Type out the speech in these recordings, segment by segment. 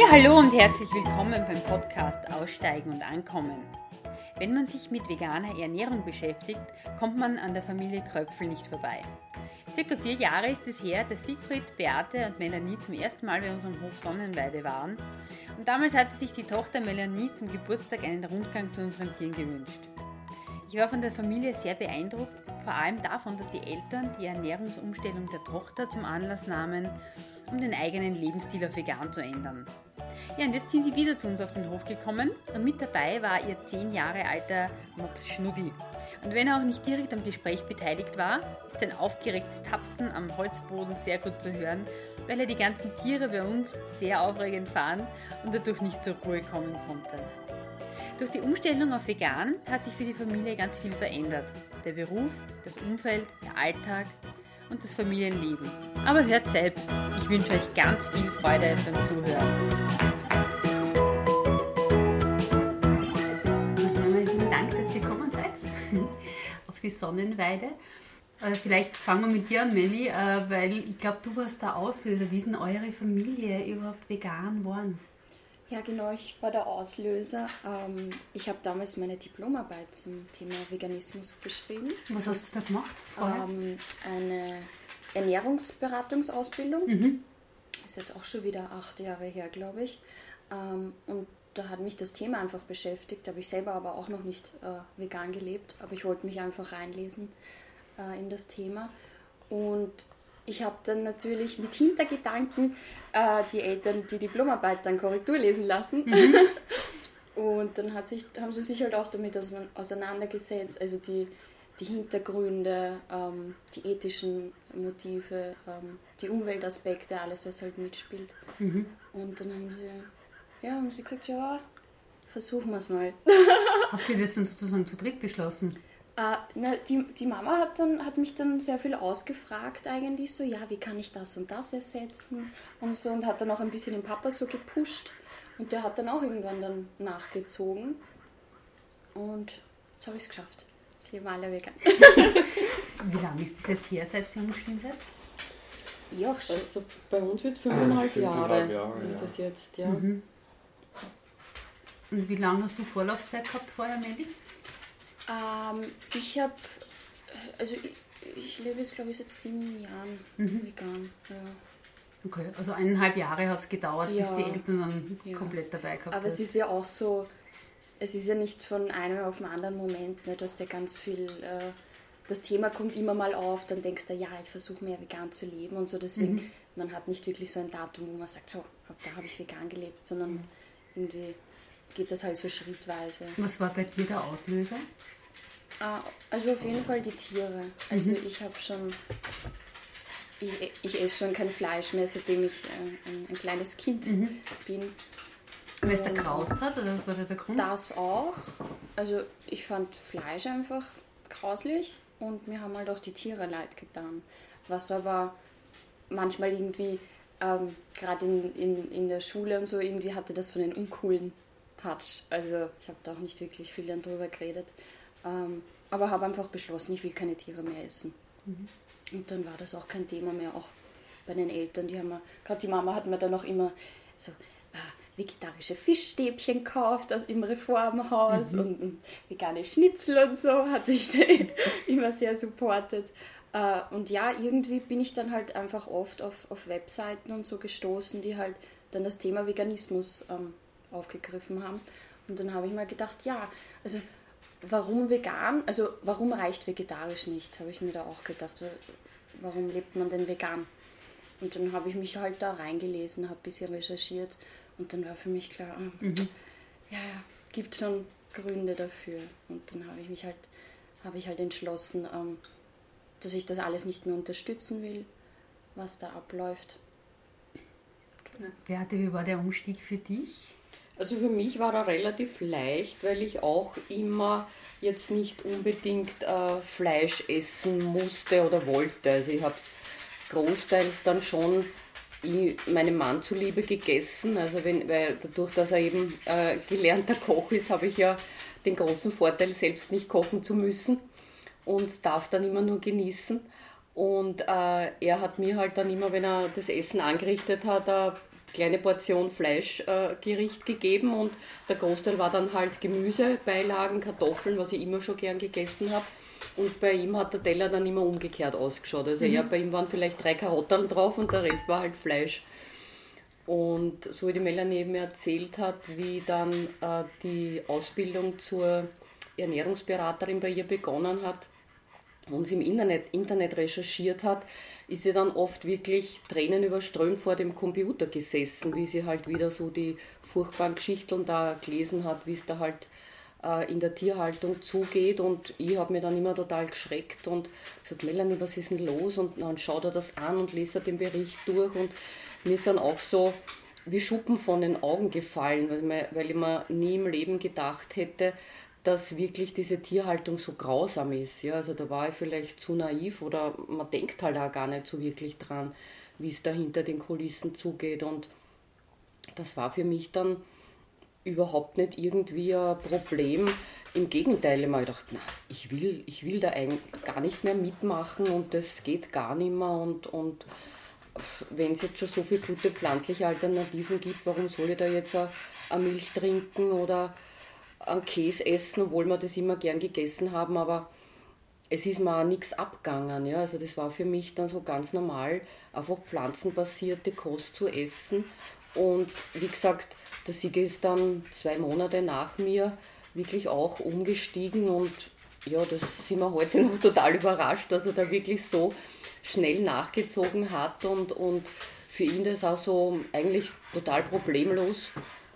Ja, hallo und herzlich willkommen beim Podcast Aussteigen und Ankommen. Wenn man sich mit veganer Ernährung beschäftigt, kommt man an der Familie Kröpfel nicht vorbei. Circa vier Jahre ist es her, dass Siegfried, Beate und Melanie zum ersten Mal bei unserem Hof Sonnenweide waren. Und damals hatte sich die Tochter Melanie zum Geburtstag einen Rundgang zu unseren Tieren gewünscht. Ich war von der Familie sehr beeindruckt, vor allem davon, dass die Eltern die Ernährungsumstellung der Tochter zum Anlass nahmen, um den eigenen Lebensstil auf vegan zu ändern. Ja, und jetzt sind sie wieder zu uns auf den Hof gekommen und mit dabei war ihr zehn Jahre alter Mops Schnuddi. Und wenn er auch nicht direkt am Gespräch beteiligt war, ist sein aufgeregtes Tapsen am Holzboden sehr gut zu hören, weil er die ganzen Tiere bei uns sehr aufregend fand und dadurch nicht zur Ruhe kommen konnte. Durch die Umstellung auf vegan hat sich für die Familie ganz viel verändert. Der Beruf, das Umfeld, der Alltag und das Familienleben. Aber hört selbst. Ich wünsche euch ganz viel Freude beim Zuhören. Vielen Dank, dass ihr gekommen seid auf die Sonnenweide. Äh, vielleicht fangen wir mit dir an, Melli, äh, weil ich glaube, du warst der Auslöser. Wie ist denn eure Familie überhaupt vegan geworden? Ja, genau, ich war der Auslöser. Ähm, ich habe damals meine Diplomarbeit zum Thema Veganismus geschrieben. Was hast du da gemacht vorher? Ähm, eine Ernährungsberatungsausbildung. Mhm. Ist jetzt auch schon wieder acht Jahre her, glaube ich. Ähm, und da hat mich das Thema einfach beschäftigt. Da habe ich selber aber auch noch nicht äh, vegan gelebt, aber ich wollte mich einfach reinlesen äh, in das Thema. Und ich habe dann natürlich mit Hintergedanken äh, die Eltern die Diplomarbeit dann Korrektur lesen lassen. Mhm. Und dann hat sich, haben sie sich halt auch damit auseinandergesetzt, also die, die Hintergründe, ähm, die ethischen Motive, ähm, die Umweltaspekte, alles, was halt mitspielt. Mhm. Und dann haben sie, ja, haben sie gesagt, ja, versuchen wir es mal. Habt ihr das dann sozusagen zu dritt beschlossen? Äh, na, die, die Mama hat, dann, hat mich dann sehr viel ausgefragt eigentlich so, ja, wie kann ich das und das ersetzen und so und hat dann auch ein bisschen den Papa so gepusht und der hat dann auch irgendwann dann nachgezogen und jetzt habe ich es geschafft. Jetzt leben alle vegan. Wie lange ist das jetzt her, seit ihr umgestiegen seid? Ja, schon. Also bei uns wird es fünfeinhalb, Fünfeinhalb Jahre, Jahre, ist ja. es jetzt, ja. Mhm. Und wie lange hast du Vorlaufzeit gehabt vorher, Melli? Ähm, ich habe, also ich, ich lebe jetzt glaube ich seit sieben Jahren Mhm. vegan. Ja. Okay, also eineinhalb Jahre hat es gedauert, bis Ja. die Eltern dann Ja. komplett dabei gehabt Aber es hast. ist ja auch so, es ist ja nicht von einem auf den anderen Moment, ne, dass der ganz viel, äh, das Thema kommt immer mal auf, dann denkst du, ja, ich versuche mehr vegan zu leben und so, deswegen, Mhm. man hat nicht wirklich so ein Datum, wo man sagt, so, da habe ich vegan gelebt, sondern Mhm. irgendwie geht das halt so schrittweise. Was war bei dir der Auslöser? Ah, also auf jeden Fall die Tiere. Also Mhm. ich habe schon, ich, ich esse schon kein Fleisch mehr, seitdem ich äh, ein, ein kleines Kind Mhm. bin. Weil es da graust hat oder was war da der Grund? Das auch. Also ich fand Fleisch einfach grauslich und mir haben halt auch die Tiere leid getan. Was aber manchmal irgendwie, ähm, gerade in, in, in der Schule und so, irgendwie hatte das so einen uncoolen Touch. Also ich habe da auch nicht wirklich viel drüber geredet. Ähm, aber habe einfach beschlossen, ich will keine Tiere mehr essen. Und dann war das auch kein Thema mehr, auch bei den Eltern. Die haben mir, gerade die Mama hat mir dann auch immer so äh, vegetarische Fischstäbchen gekauft aus im Reformhaus und, und vegane Schnitzel und so hatte ich immer sehr supportet. Äh, und ja, irgendwie bin ich dann halt einfach oft auf, auf Webseiten und so gestoßen, die halt dann das Thema Veganismus ähm, aufgegriffen haben. Und dann habe ich mal gedacht, ja, also warum vegan? Also warum reicht vegetarisch nicht, habe ich mir da auch gedacht. Wa- Warum lebt man denn vegan? Und dann habe ich mich halt da reingelesen, habe ein bisschen recherchiert und dann war für mich klar, ah, ja, ja, gibt schon Gründe dafür. Und dann habe ich mich halt, habe ich halt entschlossen, ähm, dass ich das alles nicht mehr unterstützen will, was da abläuft. Beate, wie war der Umstieg für dich? Also für mich war er relativ leicht, weil ich auch immer jetzt nicht unbedingt äh, Fleisch essen musste oder wollte. Also ich habe es großteils dann schon meinem Mann zuliebe gegessen. Also wenn, weil dadurch, dass er eben äh, gelernter Koch ist, habe ich ja den großen Vorteil, selbst nicht kochen zu müssen und darf dann immer nur genießen. Und äh, er hat mir halt dann immer, wenn er das Essen angerichtet hat, ein kleine Portion Fleischgericht äh, gegeben und der Großteil war dann halt Gemüse, Beilagen, Kartoffeln, was ich immer schon gern gegessen habe. Und bei ihm hat der Teller dann immer umgekehrt ausgeschaut. Also mhm. ja, bei ihm waren vielleicht drei Karotten drauf und der Rest war halt Fleisch. Und so wie die Melanie eben erzählt hat, wie dann äh, die Ausbildung zur Ernährungsberaterin bei ihr begonnen hat, und sie im Internet, Internet recherchiert hat, ist sie dann oft wirklich tränenüberströmt vor dem Computer gesessen, wie sie halt wieder so die furchtbaren Geschichten da gelesen hat, wie es da halt äh, in der Tierhaltung zugeht. Und ich habe mir dann immer total geschreckt und gesagt, Melanie, was ist denn los? Und dann schaut er das an und liest er den Bericht durch. Und mir ist dann auch so wie Schuppen von den Augen gefallen, weil, weil ich mir nie im Leben gedacht hätte, dass wirklich diese Tierhaltung so grausam ist. Ja, also da war ich vielleicht zu naiv oder man denkt halt auch gar nicht so wirklich dran, wie es da hinter den Kulissen zugeht. Und das war für mich dann überhaupt nicht irgendwie ein Problem. Im Gegenteil, ich gedacht, na, ich will, ich will da eigentlich gar nicht mehr mitmachen und das geht gar nicht mehr. Und, und wenn es jetzt schon so viele gute pflanzliche Alternativen gibt, warum soll ich da jetzt eine Milch trinken oder an Käse essen, obwohl wir das immer gern gegessen haben, aber es ist mir auch nichts abgegangen. Ja? Also das war für mich dann so ganz normal, einfach pflanzenbasierte Kost zu essen. Und wie gesagt, der Sieger ist dann zwei Monate nach mir wirklich auch umgestiegen und ja, das sind wir heute noch total überrascht, dass er da wirklich so schnell nachgezogen hat und, und für ihn das auch so eigentlich total problemlos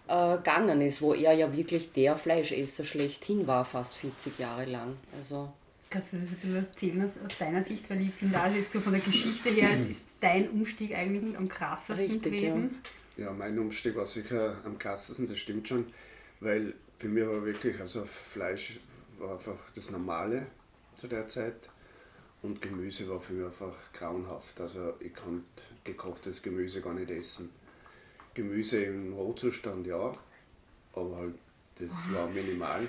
äh, gegangen ist, wo er ja wirklich der Fleischesser schlechthin war, fast 40 Jahre lang. Also Kannst du das ein bisschen erzählen aus, aus deiner Sicht? Weil ich finde, also ist so von der Geschichte her, es ist dein Umstieg eigentlich am krassesten Richtig, gewesen. Ja. ja, mein Umstieg war sicher am krassesten, das stimmt schon, weil für mich war wirklich, also Fleisch war einfach das Normale zu der Zeit und Gemüse war für mich einfach grauenhaft. Also ich konnte gekochtes Gemüse gar nicht essen. Gemüse im Rohzustand, ja, aber halt, das war minimal.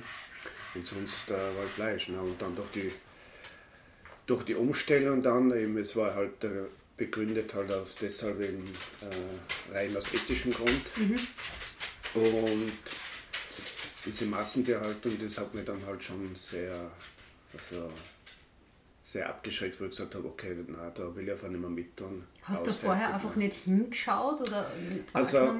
Und sonst äh, war Fleisch. Ne? Und dann durch die, durch die Umstellung dann, eben, es war halt äh, begründet halt aus deshalb eben, äh, rein aus ethischem Grund. Mhm. Und diese Massentierhaltung, das hat mich dann halt schon sehr, also sehr abgeschreckt, weil ich gesagt habe, okay, na, da will ich einfach nicht mehr mit tun. Hast du vorher einfach nicht hingeschaut oder Also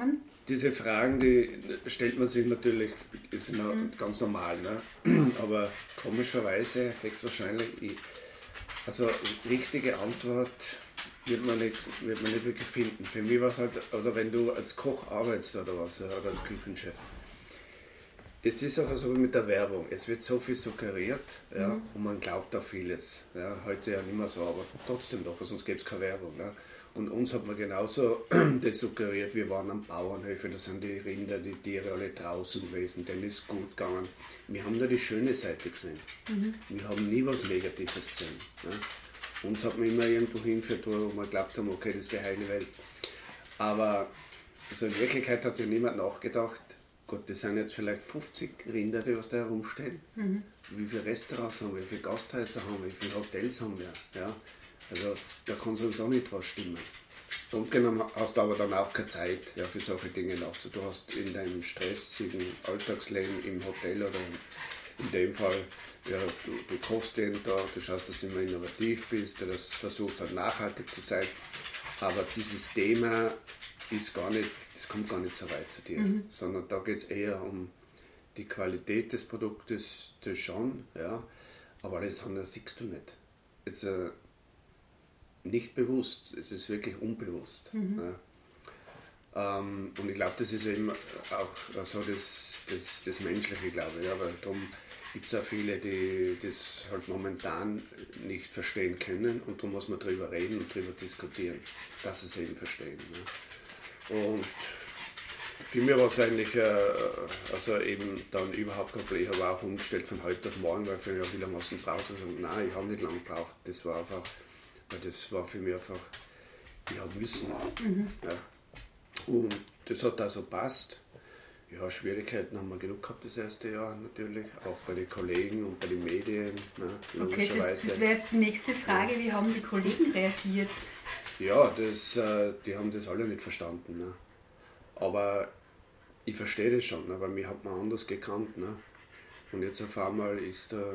diese Fragen, die stellt man sich natürlich, ist mhm. ganz normal, ne? aber komischerweise höchstwahrscheinlich, ich, also richtige Antwort wird man, nicht, wird man nicht wirklich finden. Für mich war es halt, oder wenn du als Koch arbeitest oder was, oder als Küchenchef, es ist einfach so wie mit der Werbung. Es wird so viel suggeriert ja, mhm. und man glaubt da vieles. Ja. Heute ja nicht mehr so, aber trotzdem doch, sonst gäbe es keine Werbung. Ja. Und uns hat man genauso das suggeriert, wir waren am Bauernhöfe, da sind die Rinder, die Tiere alle draußen gewesen, denen ist gut gegangen. Wir haben nur die schöne Seite gesehen. Mhm. Wir haben nie was Negatives gesehen. Ja. Uns hat man immer irgendwo hingeführt, wo wir glaubt haben, okay, das ist die heile Welt. Aber also in Wirklichkeit hat ja niemand nachgedacht, Gott, das sind jetzt vielleicht 50 Rinder, die was da herumstehen. Mhm. Wie viele Restaurants haben wir, wie viele Gasthäuser haben wir, wie viele Hotels haben wir. Ja? Also da kann auch nicht was stimmen. Und genommen hast du aber dann auch keine Zeit ja, für solche Dinge nachzutun. Du hast in deinem stressigen Alltagsleben im Hotel oder in dem Fall, ja, du, du kochst jeden Tag, du schaust, dass du immer innovativ bist, du das versuchst halt nachhaltig zu sein. Aber dieses Thema ist gar nicht, das kommt gar nicht so weit zu dir, mhm. sondern da geht es eher um die Qualität des Produktes, das schon, ja, aber das andere siehst du nicht. Jetzt äh, nicht bewusst, es ist wirklich unbewusst. Mhm. Ja. Ähm, und ich glaube, das ist eben auch so das, das, das Menschliche, glaube ich, ja, weil darum gibt es auch viele, die das halt momentan nicht verstehen können und darum muss man darüber reden und darüber diskutieren, dass sie es eben verstehen. Ja. Und für mich war es eigentlich äh, also eben dann überhaupt kein Problem. Ich habe auch umgestellt von heute auf morgen, weil für mich, hast du braucht? Also, nein, ich habe nicht lange gebraucht. Das war einfach, das war für mich einfach, ich habe müssen. Mhm. Ja. Und das hat also passt. Ja, Schwierigkeiten haben wir genug gehabt das erste Jahr natürlich, auch bei den Kollegen und bei den Medien. Ne, okay, das, das wäre jetzt die nächste Frage. Wie haben die Kollegen reagiert? Ja, das, äh, die haben das alle nicht verstanden. Ne? Aber ich verstehe das schon, aber mir hat man anders gekannt. Ne? Und jetzt auf einmal ist da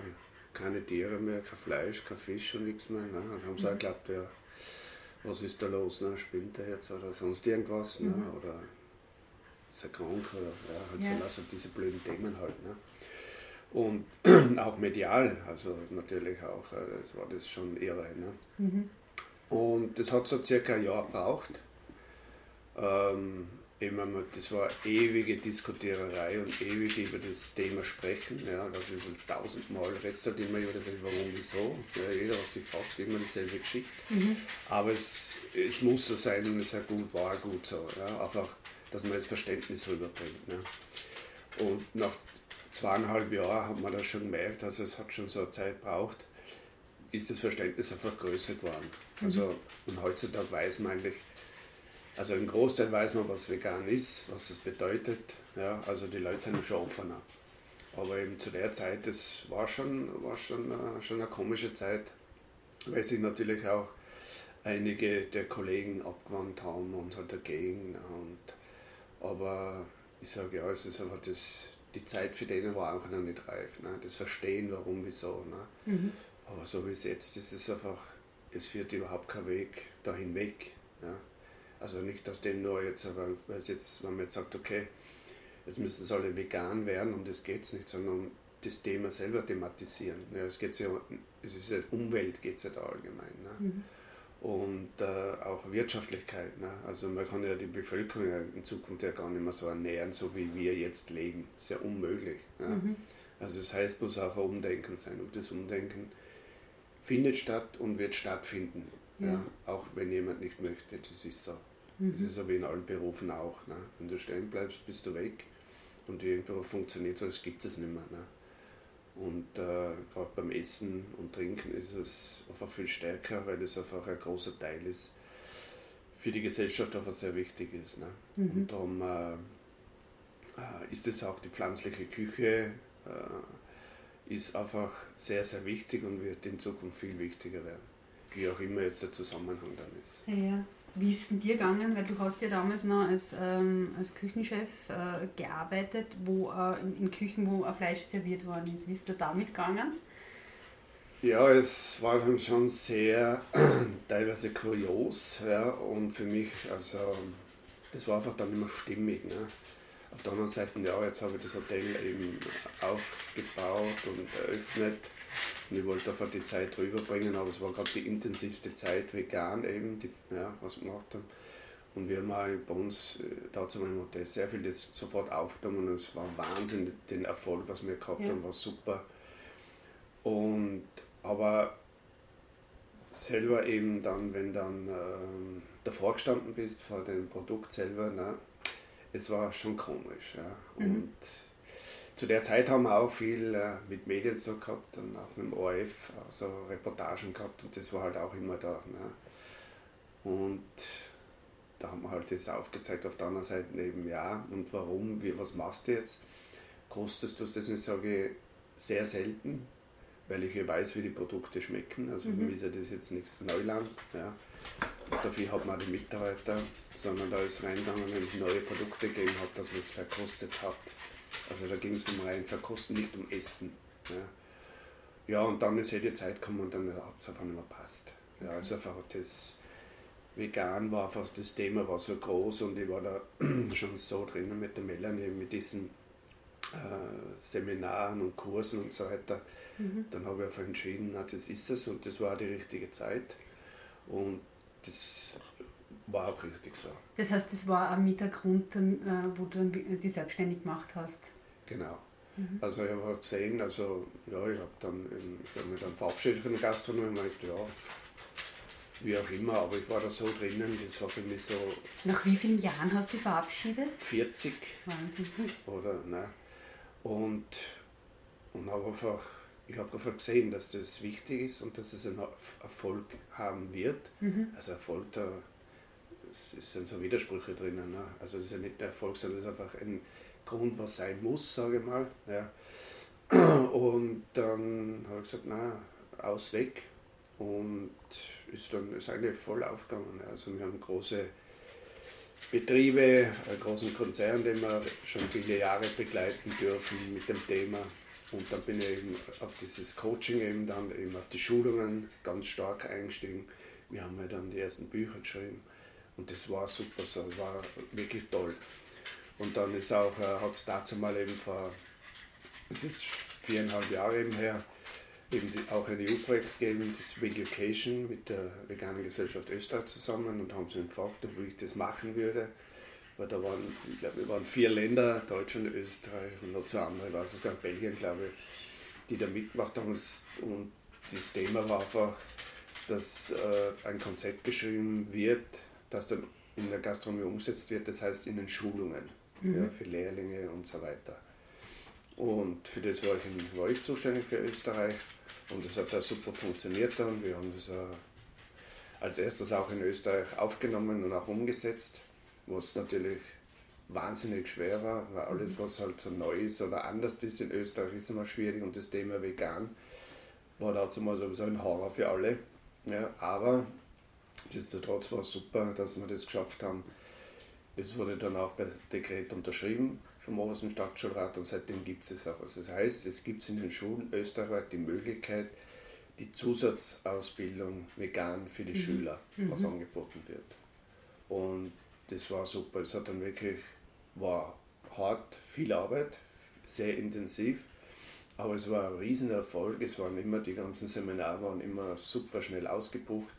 keine Tiere mehr, kein Fleisch, kein Fisch und nichts mehr. Ne? Dann haben sie auch geglaubt, ja, was ist da los? Ne? Spinnt er jetzt oder sonst irgendwas? Ne? Mhm. Oder ist er krank? Oder ja, halt ja. so also diese blöden Themen halt. Ne? Und auch medial, also natürlich auch, das war das schon irre. Ne? Mhm. Und das hat so circa ein Jahr gebraucht. Ähm, immer, das war ewige Diskutiererei und ewig über das Thema sprechen. Ja, das ist halt tausendmal, redest halt immer über das, warum, wieso. Ja, jeder, was sie fragt, immer dieselbe Geschichte. Mhm. Aber es, es muss so sein und es gut, war gut so. Ja, einfach, dass man das Verständnis rüberbringt. Ja. Und nach zweieinhalb Jahren hat man das schon gemerkt, also es hat schon so eine Zeit gebraucht, ist das Verständnis einfach größer geworden. Mhm. Also, und heutzutage weiß man eigentlich, also im Großteil weiß man, was vegan ist, was es bedeutet. Ja, also die Leute sind schon offener. Aber eben zu der Zeit, das war schon, war schon, äh, schon eine komische Zeit, weil sich natürlich auch einige der Kollegen abgewandt haben und halt dagegen. Und, aber ich sage ja, es ist einfach das, die Zeit für denen war einfach noch nicht reif. Ne? Das Verstehen, warum, wieso. Ne? Mhm. Aber so wie es jetzt ist, ist es einfach, es führt überhaupt kein Weg dahin weg. Ja? Also nicht aus dem nur jetzt, weil es jetzt, wenn man jetzt sagt, okay, jetzt müssen es alle vegan werden und das geht es nicht, sondern das Thema selber thematisieren. Ja, es geht ja, es ist ja Umwelt geht es ja da allgemein. Ne? Mhm. Und äh, auch Wirtschaftlichkeit. Ne? Also man kann ja die Bevölkerung in Zukunft ja gar nicht mehr so ernähren, so wie wir jetzt leben. Ist ja unmöglich. Ne? Mhm. Also das heißt, muss auch ein Umdenken sein. Und das Umdenken findet statt und wird stattfinden. Ja. ja. Auch wenn jemand nicht möchte, das ist so. Mhm. Das ist so wie in allen Berufen auch. Ne? Wenn du stehen bleibst, bist du weg und irgendwo funktioniert so, das gibt es nicht mehr. Ne? Und äh, gerade beim Essen und Trinken ist es einfach viel stärker, weil es einfach ein großer Teil ist, für die Gesellschaft einfach sehr wichtig ist. Ne? Mhm. Und darum äh, äh ist es auch die pflanzliche Küche, äh, ist einfach sehr, sehr wichtig und wird in Zukunft viel wichtiger werden. Wie auch immer jetzt der Zusammenhang dann ist. Ja. Wie ist es dir gegangen? Weil du hast ja damals noch als, ähm, als Küchenchef äh, gearbeitet, wo äh, in, in, Küchen, wo Fleisch serviert worden ist. Wie ist dir damit gegangen? Ja, es war dann schon sehr teilweise kurios. Ja, und für mich, also das war einfach dann immer stimmig. Ne? Auf der anderen Seite, ja, jetzt habe ich das Hotel eben aufgebaut und eröffnet und ich wollte einfach die Zeit rüberbringen, aber es war gerade die intensivste Zeit vegan eben, die, ja, was wir gemacht haben. Und wir haben auch bei uns äh, da zu meinem Hotel sehr viel das sofort aufgenommen und es war Wahnsinn, den Erfolg, was wir gehabt ja. haben, war super. Und aber selber eben dann, wenn dann ähm, davor gestanden bist vor dem Produkt selber, ne, es war schon komisch. Ja. Mhm. Und zu der Zeit haben wir auch viel äh, mit Medien zu gehabt und auch mit dem ORF, also Reportagen gehabt und das war halt auch immer da. Ne? Und da haben wir halt das aufgezeigt, auf der anderen Seite eben ja und warum, wie, was machst du jetzt? Kostest du das nicht, sage ich, sehr selten, weil ich ja weiß, wie die Produkte schmecken. Also mhm. für mich ist ja das jetzt nichts Neuland. Ja. Und dafür hat man die Mitarbeiter, sondern da ist reingegangen und neue Produkte gegeben hat, dass man es verkostet hat. Also da ging es um rein Verkosten, nicht um Essen. Ja, ja und dann ist halt die Zeit gekommen und dann hat es einfach nicht mehr passt. Ja, also einfach das Vegan war einfach das Thema war so groß und ich war da schon so drinnen mit der Melanie, mit diesen äh, Seminaren und Kursen und so weiter. Mhm. Dann habe ich einfach entschieden, na, das ist es und das war die richtige Zeit. Und das war auch richtig so. Das heißt, das war auch mit der Grund, äh, wo du die selbstständig gemacht hast? Genau. Mhm. Also ich habe gesehen, also ja, ich habe dann ich hab mich dann verabschiedet von der Gastronomie und meinte, ja, wie auch immer, aber ich war da so drinnen, das war für mich so. Nach wie vielen Jahren hast du dich verabschiedet? 40. Wahnsinn. Oder, ne? Und, und habe einfach, ich habe einfach gesehen, dass das wichtig ist und dass es einen Erfolg haben wird. Mhm. Also Erfolg, da es sind so Widersprüche drinnen. Ne? Also es ist ja nicht der Erfolg, sondern es ist einfach ein Grund, was sein muss, sage ich mal. Ja. Und dann habe ich gesagt, na, aus weg. Und ist dann ist eigentlich voll aufgegangen. Also wir haben große Betriebe, einen großen Konzern, den wir schon viele Jahre begleiten dürfen mit dem Thema. Und dann bin ich eben auf dieses Coaching eben dann eben auf die Schulungen ganz stark eingestiegen. Wir haben ja dann die ersten Bücher geschrieben und das war super, so war wirklich toll. Und dann ist auch, äh, hat es dazu mal eben vor, ist jetzt viereinhalb Jahre eben her, eben die, auch ein EU-Projekt gegeben, das Vegucation mit der Veganen Gesellschaft Österreich zusammen und haben sie gefragt, ob ich das machen würde. Weil da waren, ich glaube, wir waren vier Länder, Deutschland, Österreich und noch zwei andere, ich weiß es gar nicht, Belgien, glaube ich, die da mitgemacht haben. Und das Thema war einfach, dass äh, ein Konzept geschrieben wird, das dann in der Gastronomie umgesetzt wird, das heißt in den Schulungen mhm. ja, für Lehrlinge und so weiter. Und für das war ich, in, war ich zuständig für Österreich und das hat da super funktioniert dann. Wir haben das äh, als erstes auch in Österreich aufgenommen und auch umgesetzt, was natürlich wahnsinnig schwer war, weil alles, was halt so neu ist oder anders ist in Österreich, ist immer schwierig und das Thema vegan war dazu mal sowieso ein Horror für alle. Ja, aber nichtsdestotrotz war es super, dass wir das geschafft haben. Es wurde dann auch per Dekret unterschrieben vom obersten Stadtschulrat und seitdem gibt es es auch. Also das heißt, es gibt in den Schulen österreichweit die Möglichkeit, die Zusatzausbildung vegan für die mhm. Schüler, was mhm. angeboten wird. Und das war super. Es hat dann wirklich, war hart, viel Arbeit, sehr intensiv, aber es war ein Riesenerfolg. Es waren immer, die ganzen Seminare waren immer super schnell ausgebucht.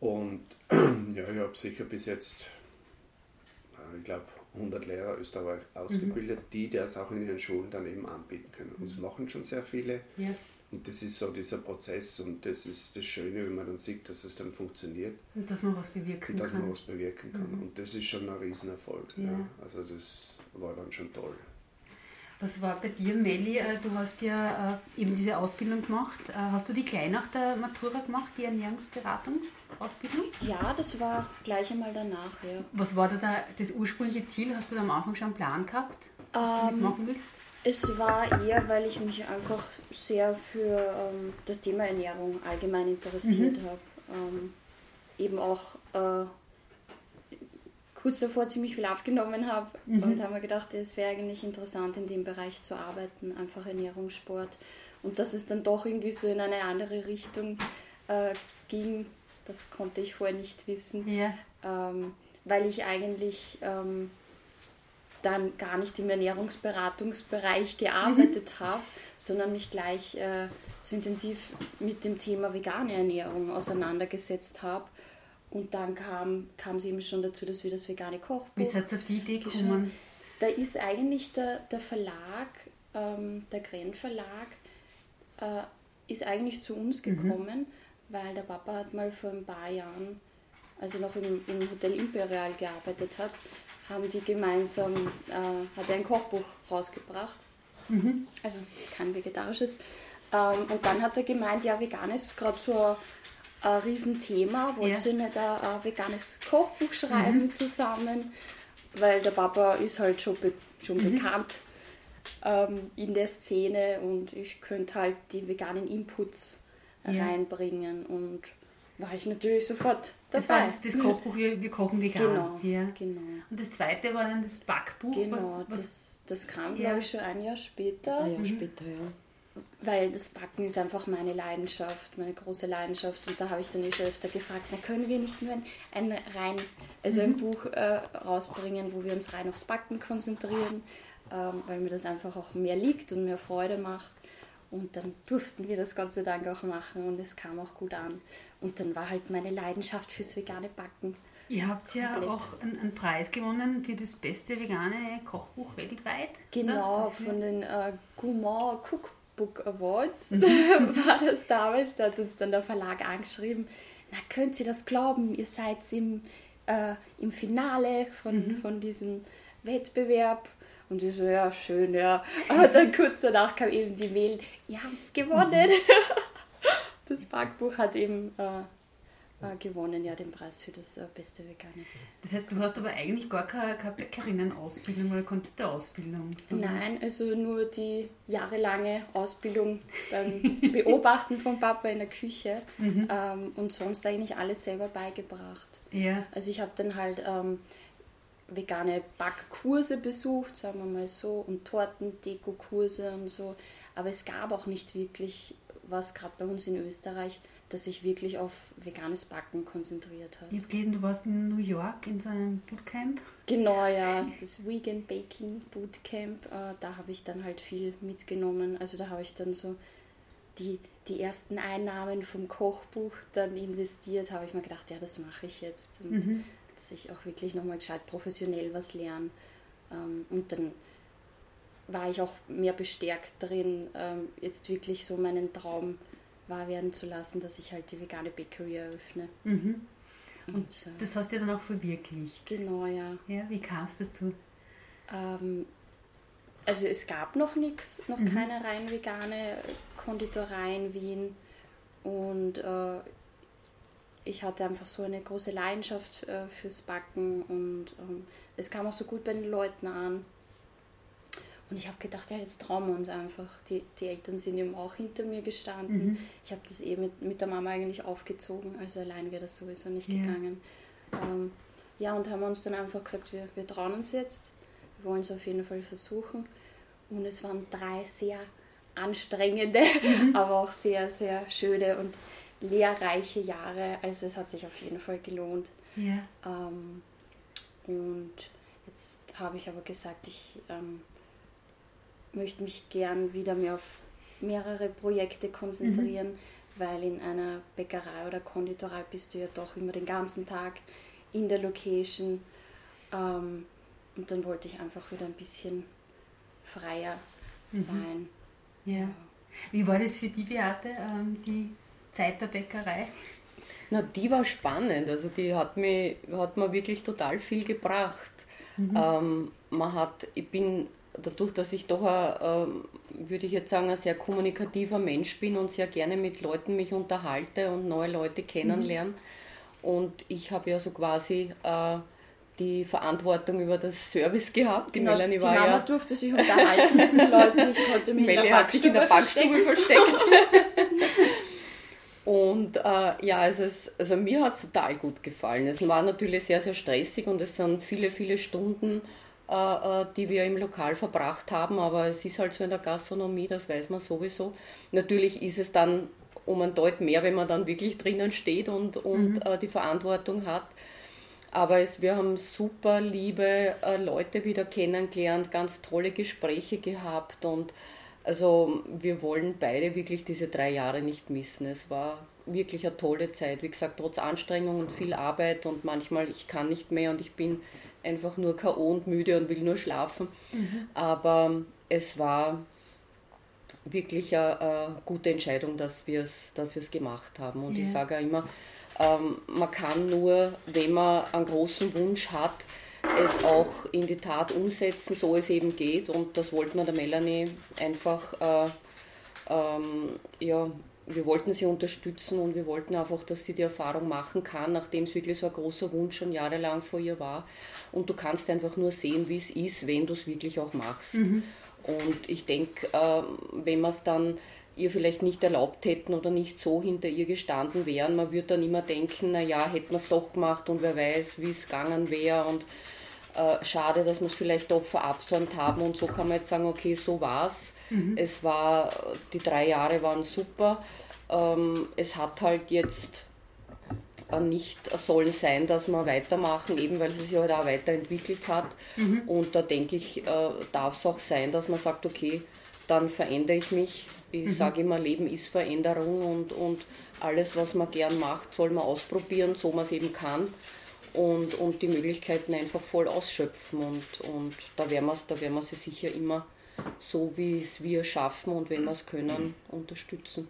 Und ja, ich habe sicher bis jetzt, ich glaube, 100 Lehrer Österreich ausgebildet, mhm. die das auch in ihren Schulen dann eben anbieten können. Und das mhm. machen schon sehr viele. Ja. Und das ist so dieser Prozess und das ist das Schöne, wenn man dann sieht, dass es dann funktioniert. Und dass man was bewirken und dass kann. man was bewirken kann. Mhm. Und das ist schon ein Riesenerfolg. Ja. ja. Also das war dann schon toll. Was war bei dir, Melli? Äh, du hast ja äh, eben diese Ausbildung gemacht. Äh, hast du die gleich nach der Matura gemacht, die Ernährungsberatung? Ausbildung? Ja, das war gleich einmal danach, ja. Was war da das ursprüngliche Ziel? Hast du da am Anfang schon einen Plan gehabt, was ähm, du mitmachen willst? Es war eher, weil ich mich einfach sehr für ähm, das Thema Ernährung allgemein interessiert mhm. habe. Ähm, eben auch äh, kurz davor ziemlich viel aufgenommen habe mhm. und habe mir gedacht, es wäre eigentlich interessant, in dem Bereich zu arbeiten, einfach Ernährungssport. Und dass es dann doch irgendwie so in eine andere Richtung äh, ging, das konnte ich vorher nicht wissen, ja. ähm, weil ich eigentlich ähm, dann gar nicht im Ernährungsberatungsbereich gearbeitet mhm. habe, sondern mich gleich äh, so intensiv mit dem Thema vegane Ernährung auseinandergesetzt habe und dann kam, kam es eben schon dazu, dass wir das vegane Kochbuch. Wie seid ihr auf die Idee gekommen? Da ist eigentlich der, der Verlag, ähm, der Gren Verlag, äh, ist eigentlich zu uns mhm. gekommen, mhm. Weil der Papa hat mal vor ein paar Jahren, als er noch im, im Hotel Imperial gearbeitet hat, haben die gemeinsam, äh, hat er ein Kochbuch rausgebracht. Mhm. Also kein vegetarisches. Ähm, und dann hat er gemeint, ja, vegan ist gerade so ein Riesenthema. Wollt ja. ihr nicht ein, ein, veganes Kochbuch schreiben mhm. zusammen? Weil der Papa ist halt schon, be schon mhm. bekannt ähm, in der Szene und ich könnte halt die veganen Inputs ja. reinbringen und war ich natürlich sofort dabei. Das war das, das Kochbuch, wir, wir, kochen vegan. Genau, ja. genau. Und das zweite war dann das Backbuch. Genau, was, was das, das kam, ja. glaube ich, schon ein Jahr später. Ein Jahr mhm. später, ja weil das Backen ist einfach meine Leidenschaft, meine große Leidenschaft. Und da habe ich dann eh schon öfter gefragt, na können wir nicht nur ein, ein rein, also ein mhm. Buch äh, rausbringen, wo wir uns rein aufs Backen konzentrieren, ähm, weil mir das einfach auch mehr liegt und mehr Freude macht. Und dann durften wir das Gott sei Dank auch machen und es kam auch gut an. Und dann war halt meine Leidenschaft fürs vegane Backen. Ihr habt ja komplett. auch einen, einen, Preis gewonnen für das beste vegane Kochbuch weltweit. Genau, oder? von den äh, Gourmand Cookbook Book Awards mhm. war das damals. Da hat uns dann der Verlag angeschrieben, na könnt ihr das glauben, ihr seid im, äh, im Finale von, mhm. von diesem Wettbewerb. Und ich so, ja, schön, ja. Aber dann kurz danach kam eben die Mail, ihr habt es gewonnen. Mhm. Das Backbuch hat eben äh, äh, gewonnen, ja, den Preis für das äh, beste Vegane. Das heißt, du hast aber eigentlich gar keine, keine Bäckerinnenausbildung oder Konditorausbildung? Nein, also nur die jahrelange Ausbildung beim Beobachten von Papa in der Küche mhm. ähm, und sonst eigentlich alles selber beigebracht. Ja. Also ich habe dann halt ähm, vegane Backkurse besucht, sagen wir mal so, und Tortendeko-Kurse und so. Aber es gab auch nicht wirklich was, gerade bei uns in Österreich, das sich wirklich auf veganes Backen konzentriert hat. Ich habe gelesen, du warst in New York in so einem Bootcamp. Genau, ja, das Vegan Baking Bootcamp. Äh, da habe ich dann halt viel mitgenommen. Also da habe ich dann so die, die ersten Einnahmen vom Kochbuch dann investiert, habe ich mir gedacht, ja, das mache ich jetzt. Und mhm. Dass ich auch wirklich nochmal gescheit professionell was lerne. Ähm, und dann war ich auch mehr bestärkt drin, ähm, jetzt wirklich so meinen Traum wahr werden zu lassen, dass ich halt die vegane Bakery eröffne. Mhm. Und, Und äh, das hast du dann auch verwirklicht? Genau, ja. Ja, wie kam es dazu? Ähm, also es gab noch nichts, noch mhm. keine rein vegane Konditorei in Wien. Und äh, ich hatte einfach so eine große Leidenschaft äh, fürs Backen und ähm, es kam auch so gut bei den Leuten an. Und ich habe gedacht, ja, jetzt trauen wir uns einfach. Die, die Eltern sind eben auch hinter mir gestanden. Mhm. Ich habe das eben mit, mit der Mama eigentlich aufgezogen, also allein wäre das sowieso nicht ja. gegangen. Ähm, ja, und haben uns dann einfach gesagt, wir, wir trauen uns jetzt. Wir wollen es auf jeden Fall versuchen. Und es waren drei sehr anstrengende, mhm. aber auch sehr, sehr schöne und lehrreiche Jahre. Also es hat sich auf jeden Fall gelohnt. Ja. Ähm, und jetzt habe ich aber gesagt, ich ähm, möchte mich gern wieder mehr auf mehrere Projekte konzentrieren, mhm. weil in einer Bäckerei oder Konditorei bist du ja doch immer den ganzen Tag in der Location. Ähm, und dann wollte ich einfach wieder ein bisschen freier mhm. sein. Ja. Wie war das für die Beate, ähm, die Zeit der Bäckerei? Na, die war spannend. Also die hat, mich, hat mir wirklich total viel gebracht. Mhm. Ähm, man hat, ich bin dadurch, dass ich doch, ein, äh, würde ich jetzt sagen, ein sehr kommunikativer Mensch bin und sehr gerne mit Leuten mich unterhalte und neue Leute kennenlerne. Mhm. Und ich habe ja so quasi äh, die Verantwortung über das Service gehabt. Genau, die, Melanie die war Mama ja, durfte sich unterhalten mit den Leuten. Ich konnte mich Melanie in der Backstube, in der Backstube versteckt. und äh, ja, also, es, also mir hat es total gut gefallen. Es war natürlich sehr, sehr stressig und es sind viele, viele Stunden äh, äh, die wir im Lokal verbracht haben, aber es ist halt so in der Gastronomie, das weiß man sowieso. Natürlich ist es dann um ein Deut mehr, wenn man dann wirklich drinnen steht und, und mhm. äh, die Verantwortung hat. Aber es, wir haben super liebe äh, Leute wieder kennengelernt, ganz tolle Gespräche gehabt und also wir wollen beide wirklich diese drei Jahre nicht missen. Es war wirklich eine tolle Zeit. Wie gesagt, trotz Anstrengung und viel Arbeit und manchmal ich kann nicht mehr und ich bin einfach nur K.O. und müde und will nur schlafen. Mhm. Aber es war wirklich eine, eine, gute Entscheidung, dass wir es dass gemacht haben. Und ja. ich sage immer, ähm, man kann nur, wenn man einen großen Wunsch hat, es auch in die Tat umsetzen, so es eben geht. Und das wollten wir der Melanie einfach äh, ähm, ja, wir wollten sie unterstützen und wir wollten einfach, dass sie die Erfahrung machen kann, nachdem es wirklich so ein großer Wunsch schon jahrelang vor ihr war. Und du kannst einfach nur sehen, wie es ist, wenn du es wirklich auch machst. Mhm. Und ich denke, äh, wenn man es dann ihr vielleicht nicht erlaubt hätten oder nicht so hinter ihr gestanden wären, man würde dann immer denken, naja, hätten wir es doch gemacht und wer weiß, wie es gegangen wäre und äh, schade, dass wir es vielleicht doch verabsäumt haben und so kann man jetzt sagen, okay, so war es Mhm. Es war, die drei Jahre waren super. Ähm, es hat halt jetzt nicht sollen sein, dass wir weitermachen, eben weil es sich ja halt auch weiterentwickelt hat. Mhm. Und da denke ich, äh, darf es auch sein, dass man sagt, okay, dann verändere ich mich. Ich mhm. sage immer, Leben ist Veränderung und, und alles, was man gern macht, soll man ausprobieren, so man es eben kann. Und, und die Möglichkeiten einfach voll ausschöpfen. Und, und da werden wir da werden wir sie sicher immer so wie es wir schaffen und wenn wir es können, unterstützen.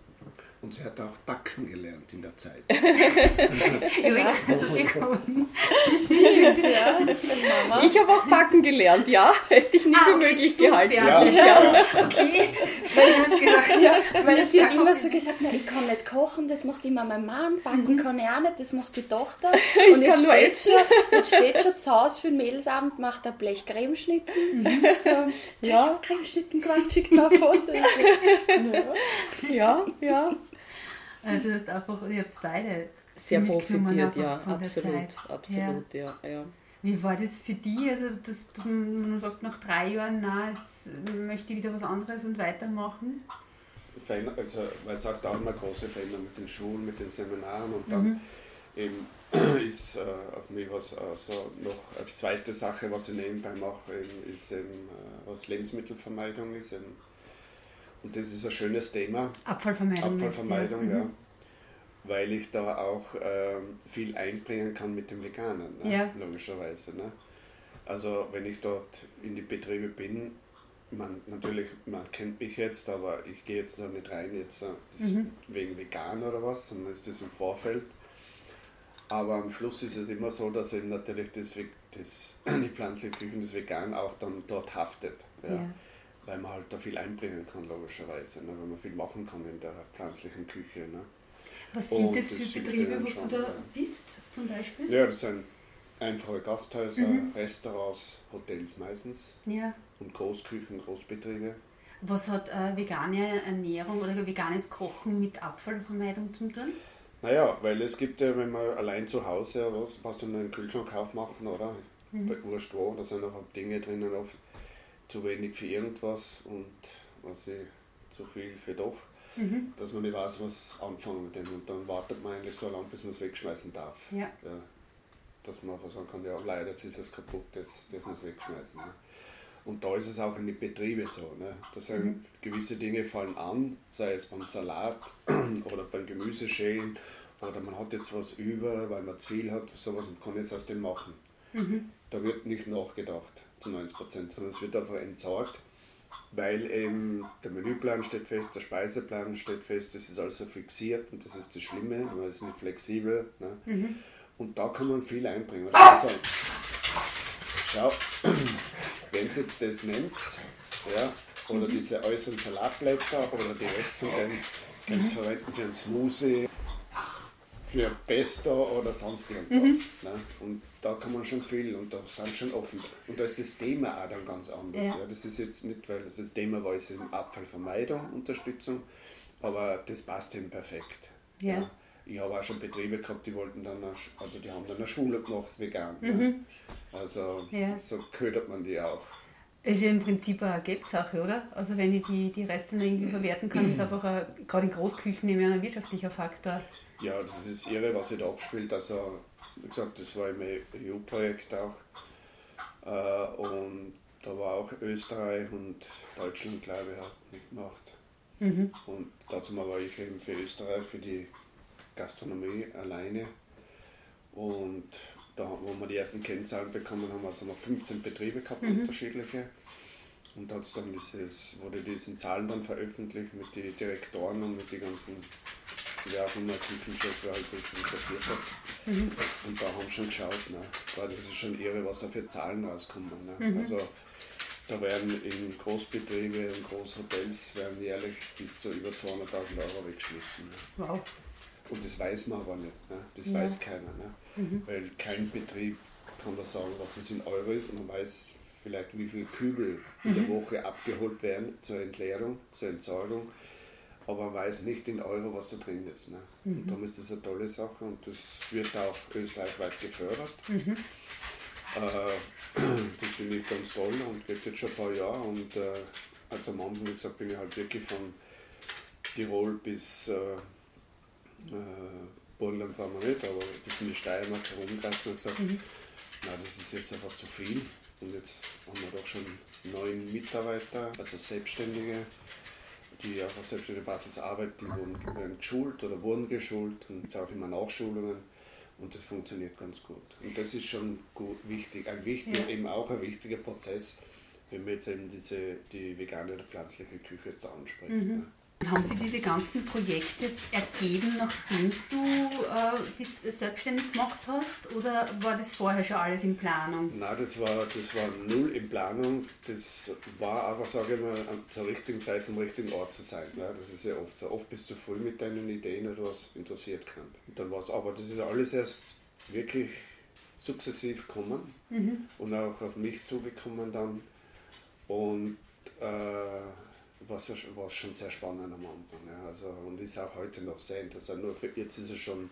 Und sie hat auch backen gelernt in der Zeit. ja. Stimmt, ja. Ich habe auch backen gelernt, ja. Hätte ich nicht ah, okay, für möglich gehalten. Ja. ja. Okay. Weil, ich gedacht, ja, weil sie hat immer so gesagt, na, ich kann nicht kochen, das macht immer mein Mann, backen mhm. kann ich auch nicht, das macht die Tochter. Und jetzt steht, schon, jetzt steht schon zu Hause für den Mädelsabend, macht er Blech Cremeschnitten. Mhm. So, ja. Ich habe Cremeschnitten gemacht, schickt mir ein Foto. ja, ja. Also du hast einfach, ihr habt beide sehr profitiert, ja, absolut, absolut, ja. ja, ja. Wie war das für die? Also, dass man sagt, nach drei Jahren, nein, es möchte ich wieder was anderes und weitermachen? Also, weil es auch da immer große Veränderungen mit den Schulen, mit den Seminaren und dann mhm. eben ist äh, auf mich was also noch eine zweite Sache, was ich nebenbei mache, eben, ist eben, äh, was Lebensmittelvermeidung ist. Eben. Und das ist ein schönes Thema. Abfallvermeidung. Abfallvermeidung, ja. Mhm. Weil ich da auch ähm, viel einbringen kann mit dem Veganen, ne? ja. logischerweise. Ne? Also wenn ich dort in die Betriebe bin, man, natürlich, man kennt mich jetzt, aber ich gehe jetzt da nicht rein jetzt mhm. wegen vegan oder was, sondern ist das im Vorfeld. Aber am Schluss ist es immer so, dass eben natürlich das, das, die pflanzliche Küche und das Vegan auch dann dort haftet. Ja. ja. Weil man halt da viel einbringen kann, logischerweise, ne? weil man viel machen kann in der pflanzlichen Küche. Ne? Was sind und das für Betriebe, was du da bist, zum Beispiel? Ja, das sind einfache Gasthäuser, mhm. Restaurants, Hotels meistens. Ja. Und Großküchen, Großbetriebe. Was hat äh, vegane Ernährung oder veganes Kochen mit Abfallvermeidung zu tun? Naja, weil es gibt ja, wenn man allein zu Hause was, was du einen Kühlschrank aufmachen, oder? Mhm. Bei wo, da sind auch Dinge drinnen, oft zu wenig für irgendwas und ich, zu viel für doch. Mhm. Dass man nicht weiß, was anfangen mit dem. Und dann wartet man eigentlich so lange, bis man es wegschmeißen darf. Ja. ja. Dass man einfach sagen kann, ja leider jetzt ist es kaputt, jetzt dürfen wir es wegschmeißen. Ne? Und da ist es auch in den Betrieben so. Ne? Da sind mhm. gewisse Dinge fallen an, sei es beim Salat oder beim Gemüseschälen oder man hat jetzt was über, weil man zu viel hat, sowas und kann jetzt aus dem machen. Mhm. Da wird nicht nachgedacht zu 90 Prozent, sondern es wird einfach entsorgt, weil eben der Menüplan steht fest, der Speiseplan steht fest, das ist also fixiert und das ist das Schlimme, man ist nicht flexibel. Ne? Mhm. Und da kann man viel einbringen. Also, schau, wenn Sie jetzt das nennt, ja, oder mhm. diese äußeren Salatblätter oder die Rest von dem, Sie mhm. verwenden für ein Smoothie, für Pesto oder sonst irgendwas. Mhm. Ne? Und da kann man schon viel und da sind schon offen. Und da ist das Thema auch dann ganz anders. Ja. ja. Das ist jetzt nicht, weil das Thema war jetzt Abfallvermeidung, Unterstützung, aber das passt eben perfekt. Ja. ja. Ich habe auch schon Betriebe gehabt, die wollten dann, eine, also die haben dann eine Schule gemacht, vegan. Mhm. Ne? Also ja. so ködert man die auch. Es ist ja im Prinzip eine Geldsache, oder? Also wenn ich die, die Reste irgendwie verwerten kann, ist einfach ein, gerade in Großküchen nämlich ein wirtschaftlicher Faktor. Ja, das ist irre, was sich da abspielt. Also wie gesagt, das war im EU-Projekt auch. Äh, und da war auch Österreich und Deutschland, glaube ich, hat mitgemacht. Mhm. Und dazu war ich eben für Österreich, für die Gastronomie alleine. Und da, wo wir die ersten Kennzahlen bekommen haben, also haben wir 15 Betriebe gehabt, mhm. unterschiedliche. Und da dann dieses, wurde diese Zahlen dann veröffentlicht mit den Direktoren und mit den ganzen auch immer Küchenschuss halt das interessiert hat. Mhm. Und da haben wir schon geschaut, ne? weil das ist schon irre, was da für Zahlen rauskommen. Ne? Mhm. Also da werden in Großbetriebe und Großhotels werden jährlich bis zu über 200.000 Euro weggeschmissen. Ne? Wow. Und das weiß man aber nicht, ne? das ja. weiß keiner. Ne? Mhm. Weil kein Betrieb kann da sagen, was das in Euro ist und man weiß vielleicht, wie viele Kübel in der mhm. Woche abgeholt werden zur Entleerung, zur Entsorgung aber weiß nicht in Euro, was da drin ist. Ne? Mhm. Und darum ist das eine tolle Sache und das wird auch österreichweit gefördert. Mhm. Äh, das finde ich ganz toll und geht jetzt schon ein paar Jahre. Und äh, als am Anfang, gesagt, bin ich halt wirklich von Tirol bis äh, äh, Burgenland fahren wir nicht, aber bis in die Steiermark herumgereist und gesagt, mhm. na, das ist jetzt einfach zu viel. Und jetzt haben wir doch schon neun Mitarbeiter, also Selbstständige, die auf einer selbstständigen Basis arbeiten, die wurden, geschult oder wurden geschult und es auch immer Nachschulungen und das funktioniert ganz gut. Und das ist schon gut, wichtig, ein wichtiger, ja. eben auch ein wichtiger Prozess, wenn wir jetzt eben diese, die vegane oder pflanzliche Küche jetzt ansprechen. Mhm. Haben Sie diese ganzen Projekte ergeben, nachdem du äh, das selbstständig gemacht hast oder war das vorher schon alles in Planung? Nein, das war, das war null in Planung. Das war einfach, sage ich mal, zur richtigen Zeit am richtigen Ort zu sein. Ne? Das ist ja oft so. Oft bist du früh mit deinen Ideen oder was interessiert kann. Und dann war's, aber das ist alles erst wirklich sukzessiv gekommen mhm. und auch auf mich zugekommen dann. Und äh, war, so, war schon sehr spannend am Anfang. Ja. Also, und ist auch heute noch sehr interessant. Nur für jetzt ist es schon,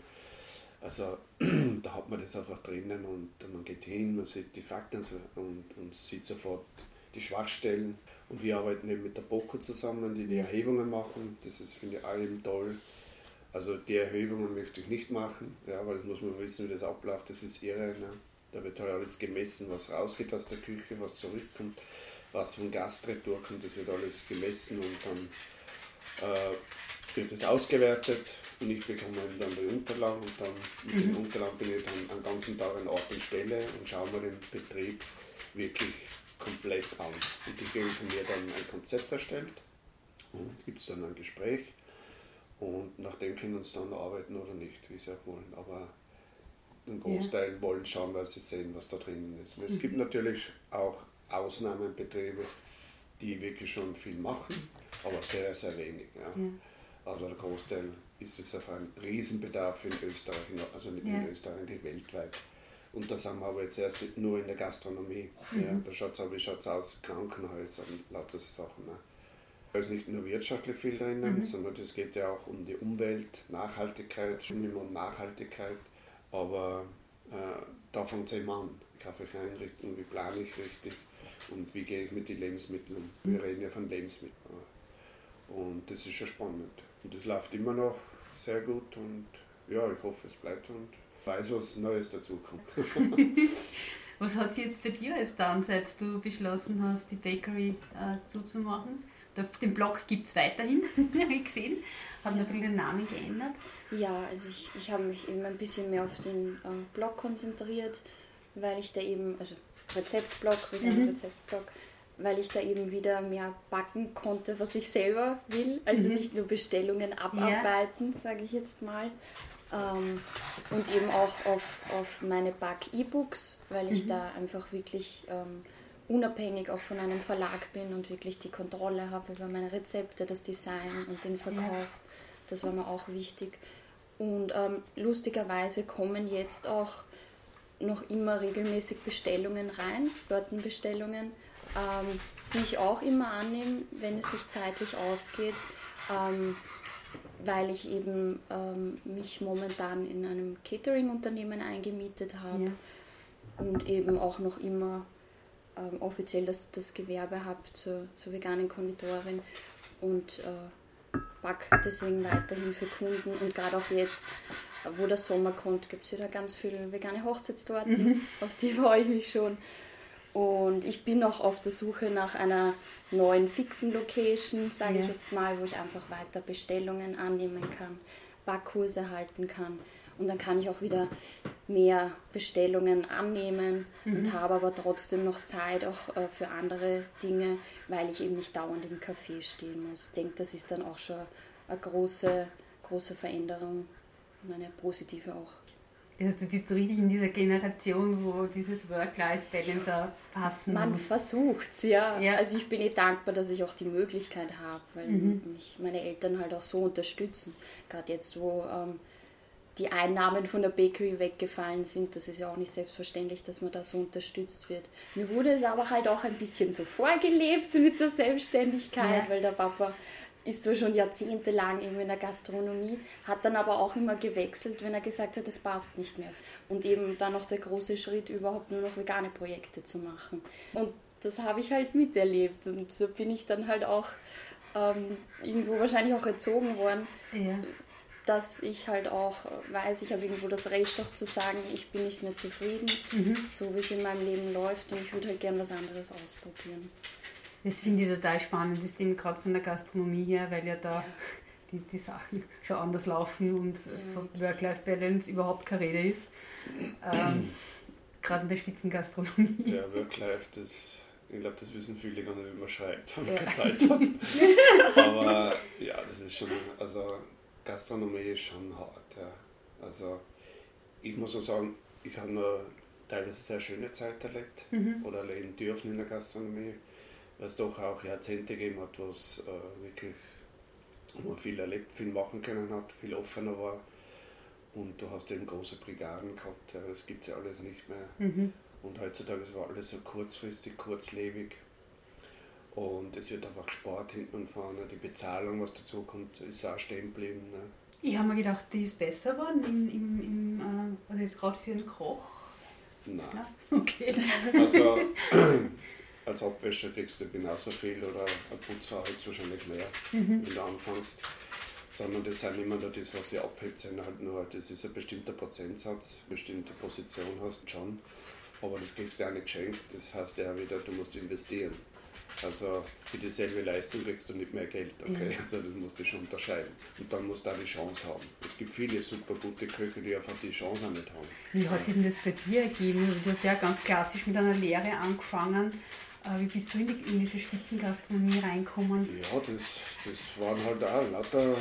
Also da hat man das einfach drinnen und man geht hin, man sieht die Fakten und, und sieht sofort die Schwachstellen. Und wir arbeiten eben mit der BOKO zusammen, die die Erhebungen machen. Das ist, finde ich, eben toll. Also die Erhebungen möchte ich nicht machen, ja, weil das muss man wissen, wie das abläuft. Das ist irre. Ne? Da wird halt alles gemessen, was rausgeht aus der Küche, was zurückkommt, was vom Gast retour kommt. Das wird alles gemessen und dann äh, wird das ausgewertet und ich bekomme dann die Unterlagen und dann mit mhm. den Unterlagen bin ich dann einen ganzen Tag an Ort und Stelle und schaue mir den Betrieb wirklich komplett an. Und die kriegen von mir dann ein Konzept erstellt und gibt es dann ein Gespräch und nach dem können sie dann arbeiten oder nicht, wie sie auch wollen. Aber ein Großteil ja. wollen schauen, weil sie sehen, was da drinnen ist. Es mhm. gibt natürlich auch Ausnahmebetriebe, die wirklich schon viel machen, aber sehr, sehr wenig. Ja. ja. Also der Großteil ist es auf einen Riesenbedarf in Österreich, also nicht ja. in Österreich, nicht weltweit. Und da sind wir aber jetzt erst nur in der Gastronomie. Mhm. Ja, da schaut es aber schaut's aus, Krankenhäuser und lauter Sachen. Ne. Da ist nicht nur wirtschaftlich viel drinnen, mhm. sondern es geht ja auch um die Umwelt, Nachhaltigkeit, schon immer um Nachhaltigkeit. Aber äh, da fängt es eben an. Wie kaufe ich Einrichtungen, wie plane ich richtig und wie gehe ich mit den Lebensmitteln um. Wir reden ja von Lebensmitteln. Und das ist schon spannend. Und das läuft immer noch sehr gut und ja, ich hoffe, es bleibt und weiß, was Neues dazu kommt. was hat sich jetzt bei dir als dann, seit du beschlossen hast, die Bakery äh, zuzumachen? Den Blog gibt es weiterhin, habe ich gesehen. Hat ein bisschen den Namen geändert. Ja, also ich, ich habe mich eben ein bisschen mehr auf den äh, Blog konzentriert, weil ich da eben, also Rezeptblog, wieder mhm. Rezeptblog, weil ich da eben wieder mehr backen konnte, was ich selber will. Also mhm. nicht nur Bestellungen abarbeiten, ja. sage ich jetzt mal. Ähm, und eben auch auf, auf meine Back-E-Books, weil ich mhm. da einfach wirklich ähm, unabhängig auch von einem Verlag bin und wirklich die Kontrolle habe über meine Rezepte, das Design und den Verkauf. Ja. Das war mir auch wichtig. Und ähm, lustigerweise kommen jetzt auch noch immer regelmäßig Bestellungen rein, Börtenbestellungen ähm, die ich auch immer annehme, wenn es sich zeitlich ausgeht, ähm, weil ich eben ähm, mich momentan in einem Catering-Unternehmen eingemietet habe ja. und eben auch noch immer ähm, offiziell das, das Gewerbe habe zur, zur veganen Konditorin und äh, back deswegen weiterhin für Kunden und gerade auch jetzt wo der Sommer kommt, gibt es wieder ganz viele vegane Hochzeitstorten, mhm. auf die freue ich mich schon. Und ich bin noch auf der Suche nach einer neuen fixen Location, sage ja. ich jetzt mal, wo ich einfach weiter Bestellungen annehmen kann, Backkurse halten kann. Und dann kann ich auch wieder mehr Bestellungen annehmen mhm. und habe aber trotzdem noch Zeit auch äh, für andere Dinge, weil ich eben nicht dauernd im Café stehen muss. Ich denke, das ist dann auch schon eine große, große Veränderung und eine positive auch. Also du bist so richtig in dieser Generation, wo dieses Work-Life-Balance auch passen Man muss. versucht es, ja. ja. Also ich bin eh dankbar, dass ich auch die Möglichkeit habe, weil mhm. mich meine Eltern halt auch so unterstützen. Gerade jetzt, wo ähm, die Einnahmen von der Bakery weggefallen sind, das ist ja auch nicht selbstverständlich, dass man da so unterstützt wird. Mir wurde es aber halt auch ein bisschen so vorgelebt mit der Selbstständigkeit, ja. weil der Papa ist zwar schon jahrzehntelang eben in der Gastronomie, hat dann aber auch immer gewechselt, wenn er gesagt hat, es passt nicht mehr. Und eben dann noch der große Schritt, überhaupt nur noch vegane Projekte zu machen. Und das habe ich halt miterlebt. Und so bin ich dann halt auch ähm, irgendwo wahrscheinlich auch erzogen worden, ja. dass ich halt auch weiß, ich habe irgendwo das Recht auch zu sagen, ich bin nicht mehr zufrieden, mhm. so wie es in meinem Leben läuft und ich würde halt gern was anderes ausprobieren. Das finde ich total spannend, das Thema gerade von der Gastronomie her, weil ja da ja. Die, die Sachen schon anders laufen und ja, von Work-Life-Balance überhaupt keine Rede ist. Ähm, gerade in der Spitzengastronomie. Ja, Work-Life, das, ich glaube, das wissen viele gar nicht, wie man schreibt von der ja. Zeitung. Aber ja, das ist schon, also Gastronomie ist schon hart. Ja. Also ich muss auch sagen, ich habe nur teilweise sehr schöne Zeit erlebt mhm. oder erleben dürfen in der Gastronomie weil es doch auch Jahrzehnte gegeben hat, was äh, wirklich, wo man viel erlebt, viel machen können hat, viel offener war. Und du hast eben große Brigaden gehabt, ja, das gibt es ja alles nicht mehr. Mhm. Und heutzutage war alles so kurzfristig, kurzlebig. Und es wird einfach gespart hinten und vorne. Die Bezahlung, was dazu kommt, ist auch stehen geblieben. Ne? Ich habe mir gedacht, die ist besser geworden im, im, im Also jetzt gerade für einen Koch? Nein. Ja? Okay. Also als Abwäscher kriegst du genauso viel oder ein Putzfrau jetzt wahrscheinlich mehr, wenn du anfängst. Sondern das sind immer nur das, was sie abhebt, sind halt nur, das ist ein bestimmter Prozentsatz, eine bestimmte Position hast du schon. Aber das kriegst du auch nicht geschenkt, das heißt ja wieder, du musst investieren. Also für dieselbe Leistung kriegst du nicht mehr Geld, okay? Also das musst du schon unterscheiden. Und dann musst du auch die Chance haben. Es gibt viele super gute Köche, die einfach die Chance auch nicht haben. Wie hat sich denn das bei dir ergeben? Du hast ja ganz klassisch mit einer Lehre angefangen. Äh, Wie bist du in, die, in diese Spitzengastronomie reinkommen? Ja, das, das waren halt auch lauter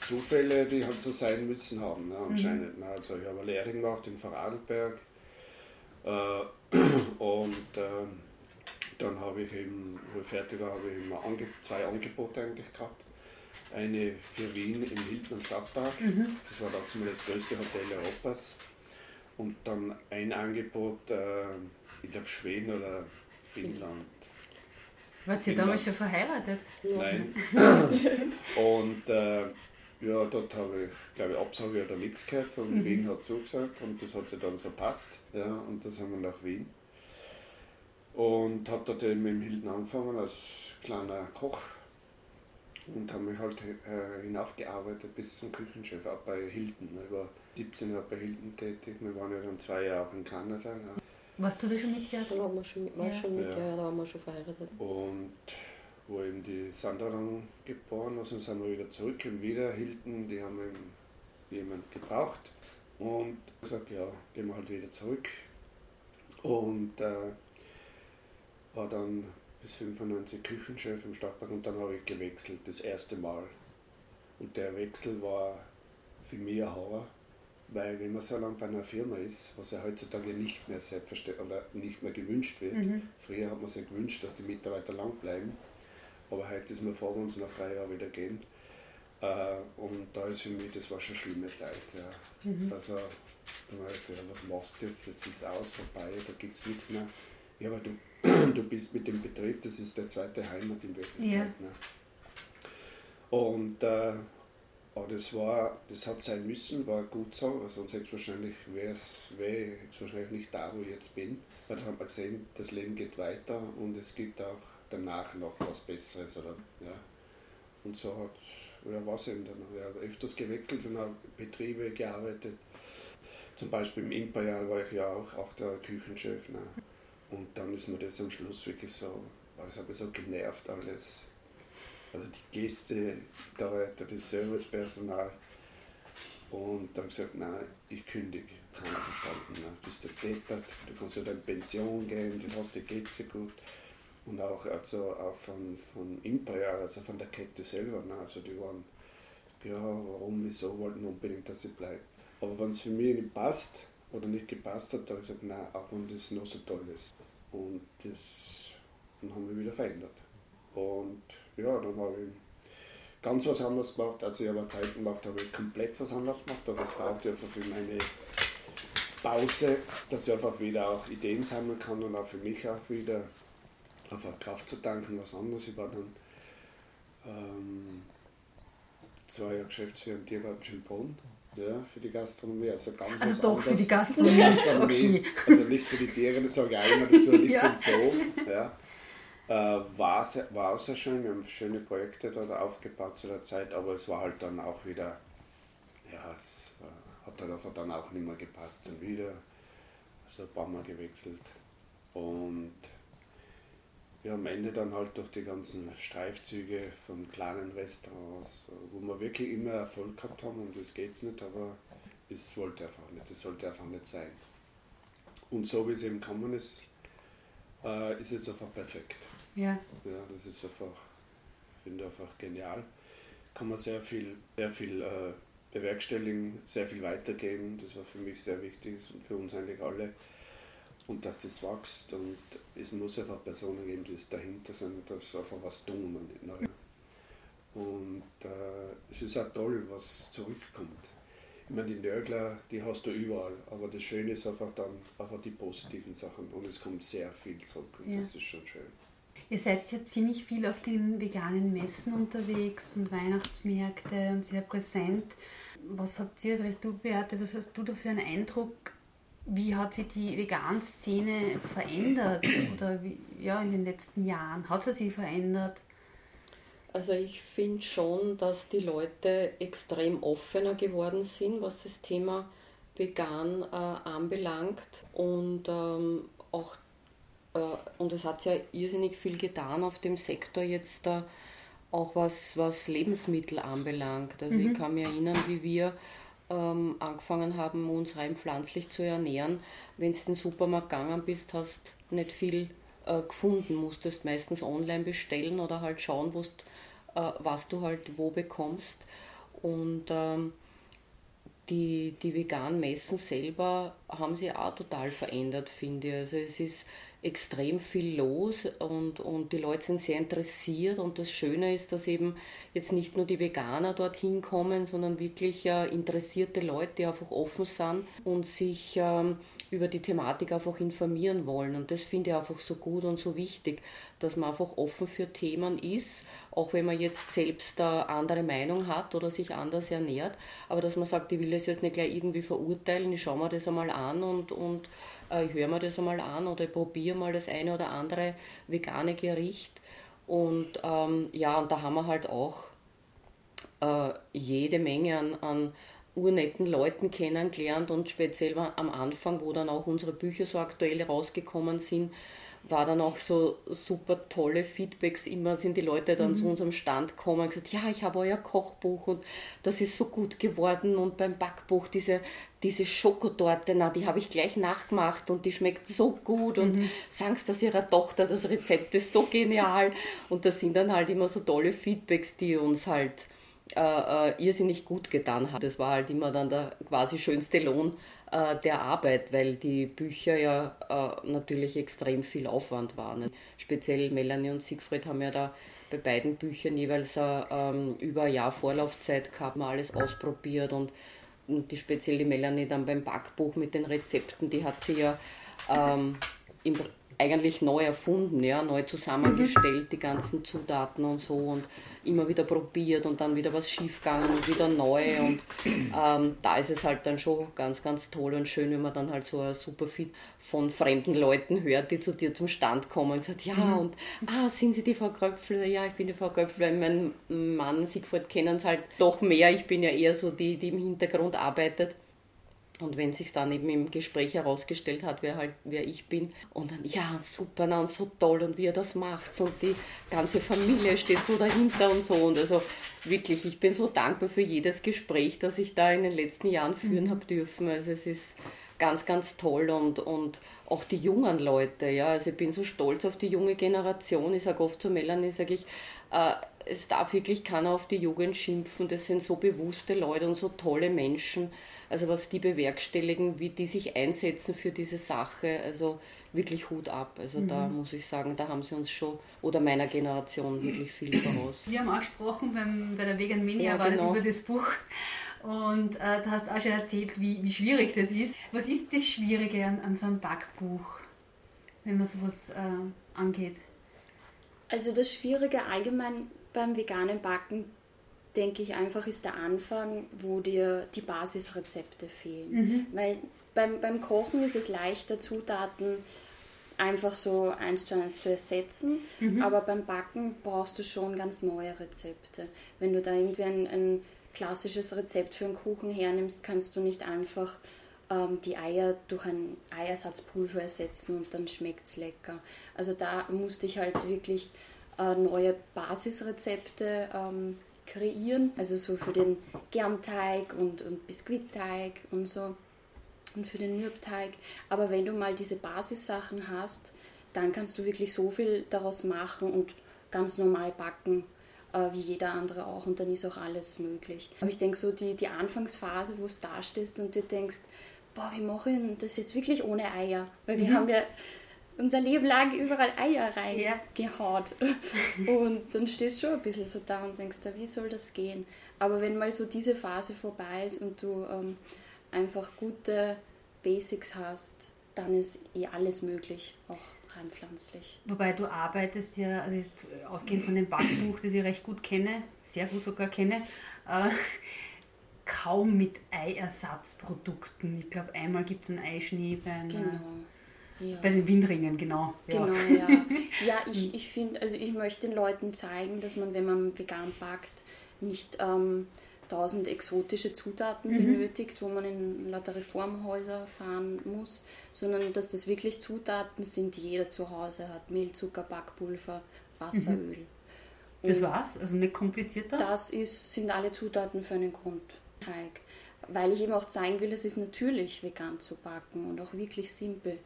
Zufälle, die halt so sein müssen haben, ne, anscheinend. Ne. Also ich habe eine Lehre gemacht in Vorarlberg äh, und ähm, dann habe ich eben, wo ich fertig war, habe ich eben Ange zwei Angebote eigentlich gehabt. Eine für Wien im Hilton am Stadtpark, das war damals das größte Hotel Europas. Und dann ein Angebot, äh, ich glaube Schweden oder Finnland. Wart ihr damals schon verheiratet? Nein. und äh, ja, dort habe ich, glaube ich, Absage oder nichts gehört und Wien hat zugesagt und das hat sich dann so passt. Ja, und da sind wir nach Wien. Und habe dort eben im Hilton angefangen als kleiner Koch und habe mich halt äh, hinaufgearbeitet bis zum Küchenchef, auch bei Hilton. Ich war 17 Jahre bei Hilton tätig, wir waren ja dann zwei Jahre auch in Kanada. Ja. Warst du da schon mitgehört? Da waren wir schon, war Ja. schon mit, Ja. ja. da waren wir schon verheiratet. Und wo eben die Sandra dann geboren ist, und sind wir wieder zurück und wieder Hilton, die haben eben jemand gebraucht. Und gesagt, ja, gehen wir halt wieder zurück. Und äh, war dann bis 95 Küchenchef im Stadtpark und dann habe ich gewechselt, das erste Mal. Und der Wechsel war für mich ein Horror, weil wenn man so lange bei einer Firma ist, was ja heutzutage nicht mehr selbstverständlich oder nicht mehr gewünscht wird, früher hat man sich gewünscht, dass die Mitarbeiter lang bleiben, aber heute ist man vor uns nach drei Jahren wieder gehen. Äh, und da ist für mich, das war schon eine schlimme Zeit. Ja. Also, da war ich, was machst du jetzt? Jetzt ist aus, vorbei, da gibt es nichts mehr. Ja, aber du, du bist mit dem Betrieb, das ist der zweite Heimat in Wirklichkeit. Ja. Ne? Und äh, aber das war, das hat sein müssen, war gut so, sonst hätte ich wahrscheinlich, wäre es wahrscheinlich nicht da, wo ich jetzt bin. Weil da hat man gesehen, das Leben geht weiter und es gibt auch danach noch was Besseres. Oder, ja. Und so hat, ja, war es eben dann. Ich habe öfters gewechselt und habe Betriebe gearbeitet. Zum Beispiel im Imperial war ich ja auch, auch der Küchenchef. Ne? Und dann ist mir das am Schluss wirklich so, das aber so genervt alles. Also die Gäste, da das Servicepersonal. Und da habe ich gesagt, nein, ich kündige. Keiner verstanden. Ne? Du bist der Deppert, du kannst ja in Pension gehen, du hast, dir geht's dir gut. Und auch, also auch von, von Imperial, also von der Kette selber. Ne? Also die waren, ja, warum, wieso, wollten unbedingt, dass ich bleibe. Aber wenn es für mich nicht passt oder nicht gepasst hat, habe ich gesagt, nein, auch wenn das noch so toll ist. Und das dann haben wir wieder verändert. Und ja, dann habe ich ganz was anderes gemacht. Also ich habe Zeit gemacht, habe ich komplett was anderes gemacht, aber es braucht einfach für meine Pause, dass ich einfach wieder auch Ideen sammeln kann und auch für mich auch wieder einfach Kraft zu tanken, was anderes. Ich war dann ähm, zwei Jahre Geschäftsführer im Tiergarten Schönbrunn, ja, für die Gastronomie. Also ganz Also doch für anderes. die Gastronomie. Gastronomie. Okay. Also nicht für die Tiere, das sage ich auch immer dazu, nicht Ja. vom Zoo. Ja. Äh, war, sehr, war auch sehr schön, wir haben schöne Projekte dort aufgebaut zu der Zeit, aber es war halt dann auch wieder, ja, es äh, hat halt einfach dann auch nicht mehr gepasst und wieder, also ein paar Mal gewechselt. Und ja, am Ende dann halt durch die ganzen Streifzüge von kleinen Restaurants, wo wir wirklich immer Erfolg gehabt haben und das geht's nicht, aber es wollte einfach nicht, es sollte einfach nicht sein. Und so wie es eben gekommen ist, äh, ist jetzt einfach perfekt. Ja. Ja, das ist einfach, finde einfach genial. Kann man sehr viel, sehr viel äh, bewerkstelligen, sehr viel weitergeben. Das war für mich sehr wichtig und für uns eigentlich alle. Und dass das wächst und es muss einfach Personen geben, die es dahinter sind, dass einfach was tun. Und äh, es ist auch toll, was zurückkommt. Ich meine, die Nörgler, die hast du überall, aber das Schöne ist einfach dann einfach die positiven Sachen und es kommt sehr viel zurück und Ja. das ist schon schön. Ihr seid ja ziemlich viel auf den veganen Messen unterwegs und Weihnachtsmärkte und sehr präsent. Was habt ihr, vielleicht du Beate, was hast du da für einen Eindruck? Wie hat sich die Vegan-Szene verändert oder wie, ja, in den letzten Jahren? Hat sie sich verändert? Also ich finde schon, dass die Leute extrem offener geworden sind, was das Thema vegan äh, anbelangt und ähm, auch und es hat ja irrsinnig viel getan auf dem Sektor jetzt da auch was, was Lebensmittel anbelangt. Also mhm. ich kann mich erinnern, wie wir ähm, angefangen haben, uns rein pflanzlich zu ernähren. Wenn du in den Supermarkt gegangen bist, hast nicht viel äh, gefunden, musstest meistens online bestellen oder halt schauen, äh, was du halt wo bekommst. Und ähm, die, die veganen Messen selber haben sich auch total verändert, finde ich. Also es ist extrem viel los und, und die Leute sind sehr interessiert und das Schöne ist, dass eben jetzt nicht nur die Veganer dorthin kommen, sondern wirklich äh, interessierte Leute, die einfach offen sind und sich ähm, über die Thematik einfach informieren wollen. Und das finde ich einfach so gut und so wichtig, dass man einfach offen für Themen ist, auch wenn man jetzt selbst eine andere Meinung hat oder sich anders ernährt, aber dass man sagt, ich will das jetzt nicht gleich irgendwie verurteilen, ich schaue mir das einmal an und, und ich höre mir das einmal an oder ich probiere mal das eine oder andere vegane Gericht. Und ähm, ja, und da haben wir halt auch äh, jede Menge an, an urnetten Leuten kennengelernt und speziell am Anfang, wo dann auch unsere Bücher so aktuell rausgekommen sind, war dann auch so super tolle Feedbacks. Immer sind die Leute dann mhm. zu unserem Stand gekommen und gesagt, ja, ich habe euer Kochbuch und das ist so gut geworden. Und beim Backbuch diese, diese Schokotorte, na, die habe ich gleich nachgemacht und die schmeckt so gut. Und mhm. sagst das ihrer Tochter, das Rezept ist so genial. Und das sind dann halt immer so tolle Feedbacks, die uns halt äh, äh, irrsinnig gut getan haben. Das war halt immer dann der quasi schönste Lohn äh, der Arbeit, weil die Bücher ja äh, natürlich extrem viel Aufwand waren. Speziell Melanie und Siegfried haben ja da bei beiden Büchern jeweils äh, ähm, über ein Jahr Vorlaufzeit gehabt, mal alles ausprobiert und, und die speziell die Melanie dann beim Backbuch mit den Rezepten, die hat sie ja ähm, im, eigentlich neu erfunden, ja, neu zusammengestellt, mhm. die ganzen Zutaten und so und immer wieder probiert und dann wieder was schiefgegangen und wieder neu und ähm, da ist es halt dann schon ganz, ganz toll und schön, wenn man dann halt so ein super Feed von fremden Leuten hört, die zu dir zum Stand kommen und sagt, ja mhm. und ah, sind Sie die Frau Kröpfel? Ja, ich bin die Frau Kröpfel, weil mein Mann Siegfried kennen es halt doch mehr, ich bin ja eher so die, die im Hintergrund arbeitet. Und wenn sich dann eben im Gespräch herausgestellt hat, wer halt, wer ich bin, und dann, ja, super, na, und so toll und wie er das macht und die ganze Familie steht so dahinter und so. Und also wirklich, ich bin so dankbar für jedes Gespräch, das ich da in den letzten Jahren führen mhm. habe dürfen. Also es ist ganz, ganz toll und, und auch die jungen Leute, ja, also ich bin so stolz auf die junge Generation. Ich sage oft zu Melanie, sage ich, äh, es darf wirklich keiner auf die Jugend schimpfen, das sind so bewusste Leute und so tolle Menschen also was die bewerkstelligen, wie die sich einsetzen für diese Sache, also wirklich Hut ab. Also mhm. da muss ich sagen, da haben sie uns schon, oder meiner Generation, wirklich viel voraus. Wir haben auch gesprochen beim, bei der Vegan Mania, ja, war genau. das über das Buch. Und äh, da hast du auch schon erzählt, wie, wie schwierig das ist. Was ist das Schwierige an, an so einem Backbuch, wenn man sowas äh, angeht? Also das Schwierige allgemein beim veganen Backen denke ich einfach, ist der Anfang, wo dir die Basisrezepte fehlen. Mhm. Weil beim, beim Kochen ist es leichter, Zutaten einfach so eins zu eins zu ersetzen, mhm. aber beim Backen brauchst du schon ganz neue Rezepte. Wenn du da irgendwie ein, ein klassisches Rezept für einen Kuchen hernimmst, kannst du nicht einfach ähm, die Eier durch ein Eiersatzpulver ersetzen und dann schmeckt es lecker. Also da musste ich halt wirklich äh, neue Basisrezepte ähm, kreieren, also so für den Germteig und, und Biskuitteig und so und für den Mürbteig. Aber wenn du mal diese Basissachen hast, dann kannst du wirklich so viel daraus machen und ganz normal backen, äh, wie jeder andere auch und dann ist auch alles möglich. Aber ich denke so die, die Anfangsphase, wo du da stehst und dir denkst, boah, wie mache ich das jetzt wirklich ohne Eier? Weil wir mhm. haben ja unser Leben lang überall Eier reingehaut. Ja. Und dann stehst du schon ein bisschen so da und denkst, wie soll das gehen? Aber wenn mal so diese Phase vorbei ist und du ähm, einfach gute Basics hast, dann ist eh alles möglich, auch rein pflanzlich. Wobei du arbeitest ja, also ist ausgehend von dem Backbuch, das ich recht gut kenne, sehr gut sogar kenne, äh, kaum mit Eiersatzprodukten. Ich glaube, einmal gibt es einen Eischnee bei, einer, Genau. Ja. bei den Windringen, genau. Ja. Genau, ja. Ja, ich, ich finde, also ich möchte den Leuten zeigen, dass man, wenn man vegan backt, nicht ähm, tausend exotische Zutaten benötigt, wo man in lauter Reformhäuser fahren muss, sondern dass das wirklich Zutaten sind, die jeder zu Hause hat. Mehl, Zucker, Backpulver, Wasser, Öl. Das war's, also nicht komplizierter. Das ist, sind alle Zutaten für einen Grundteig. Weil ich eben auch zeigen will, es ist natürlich vegan zu backen und auch wirklich simpel.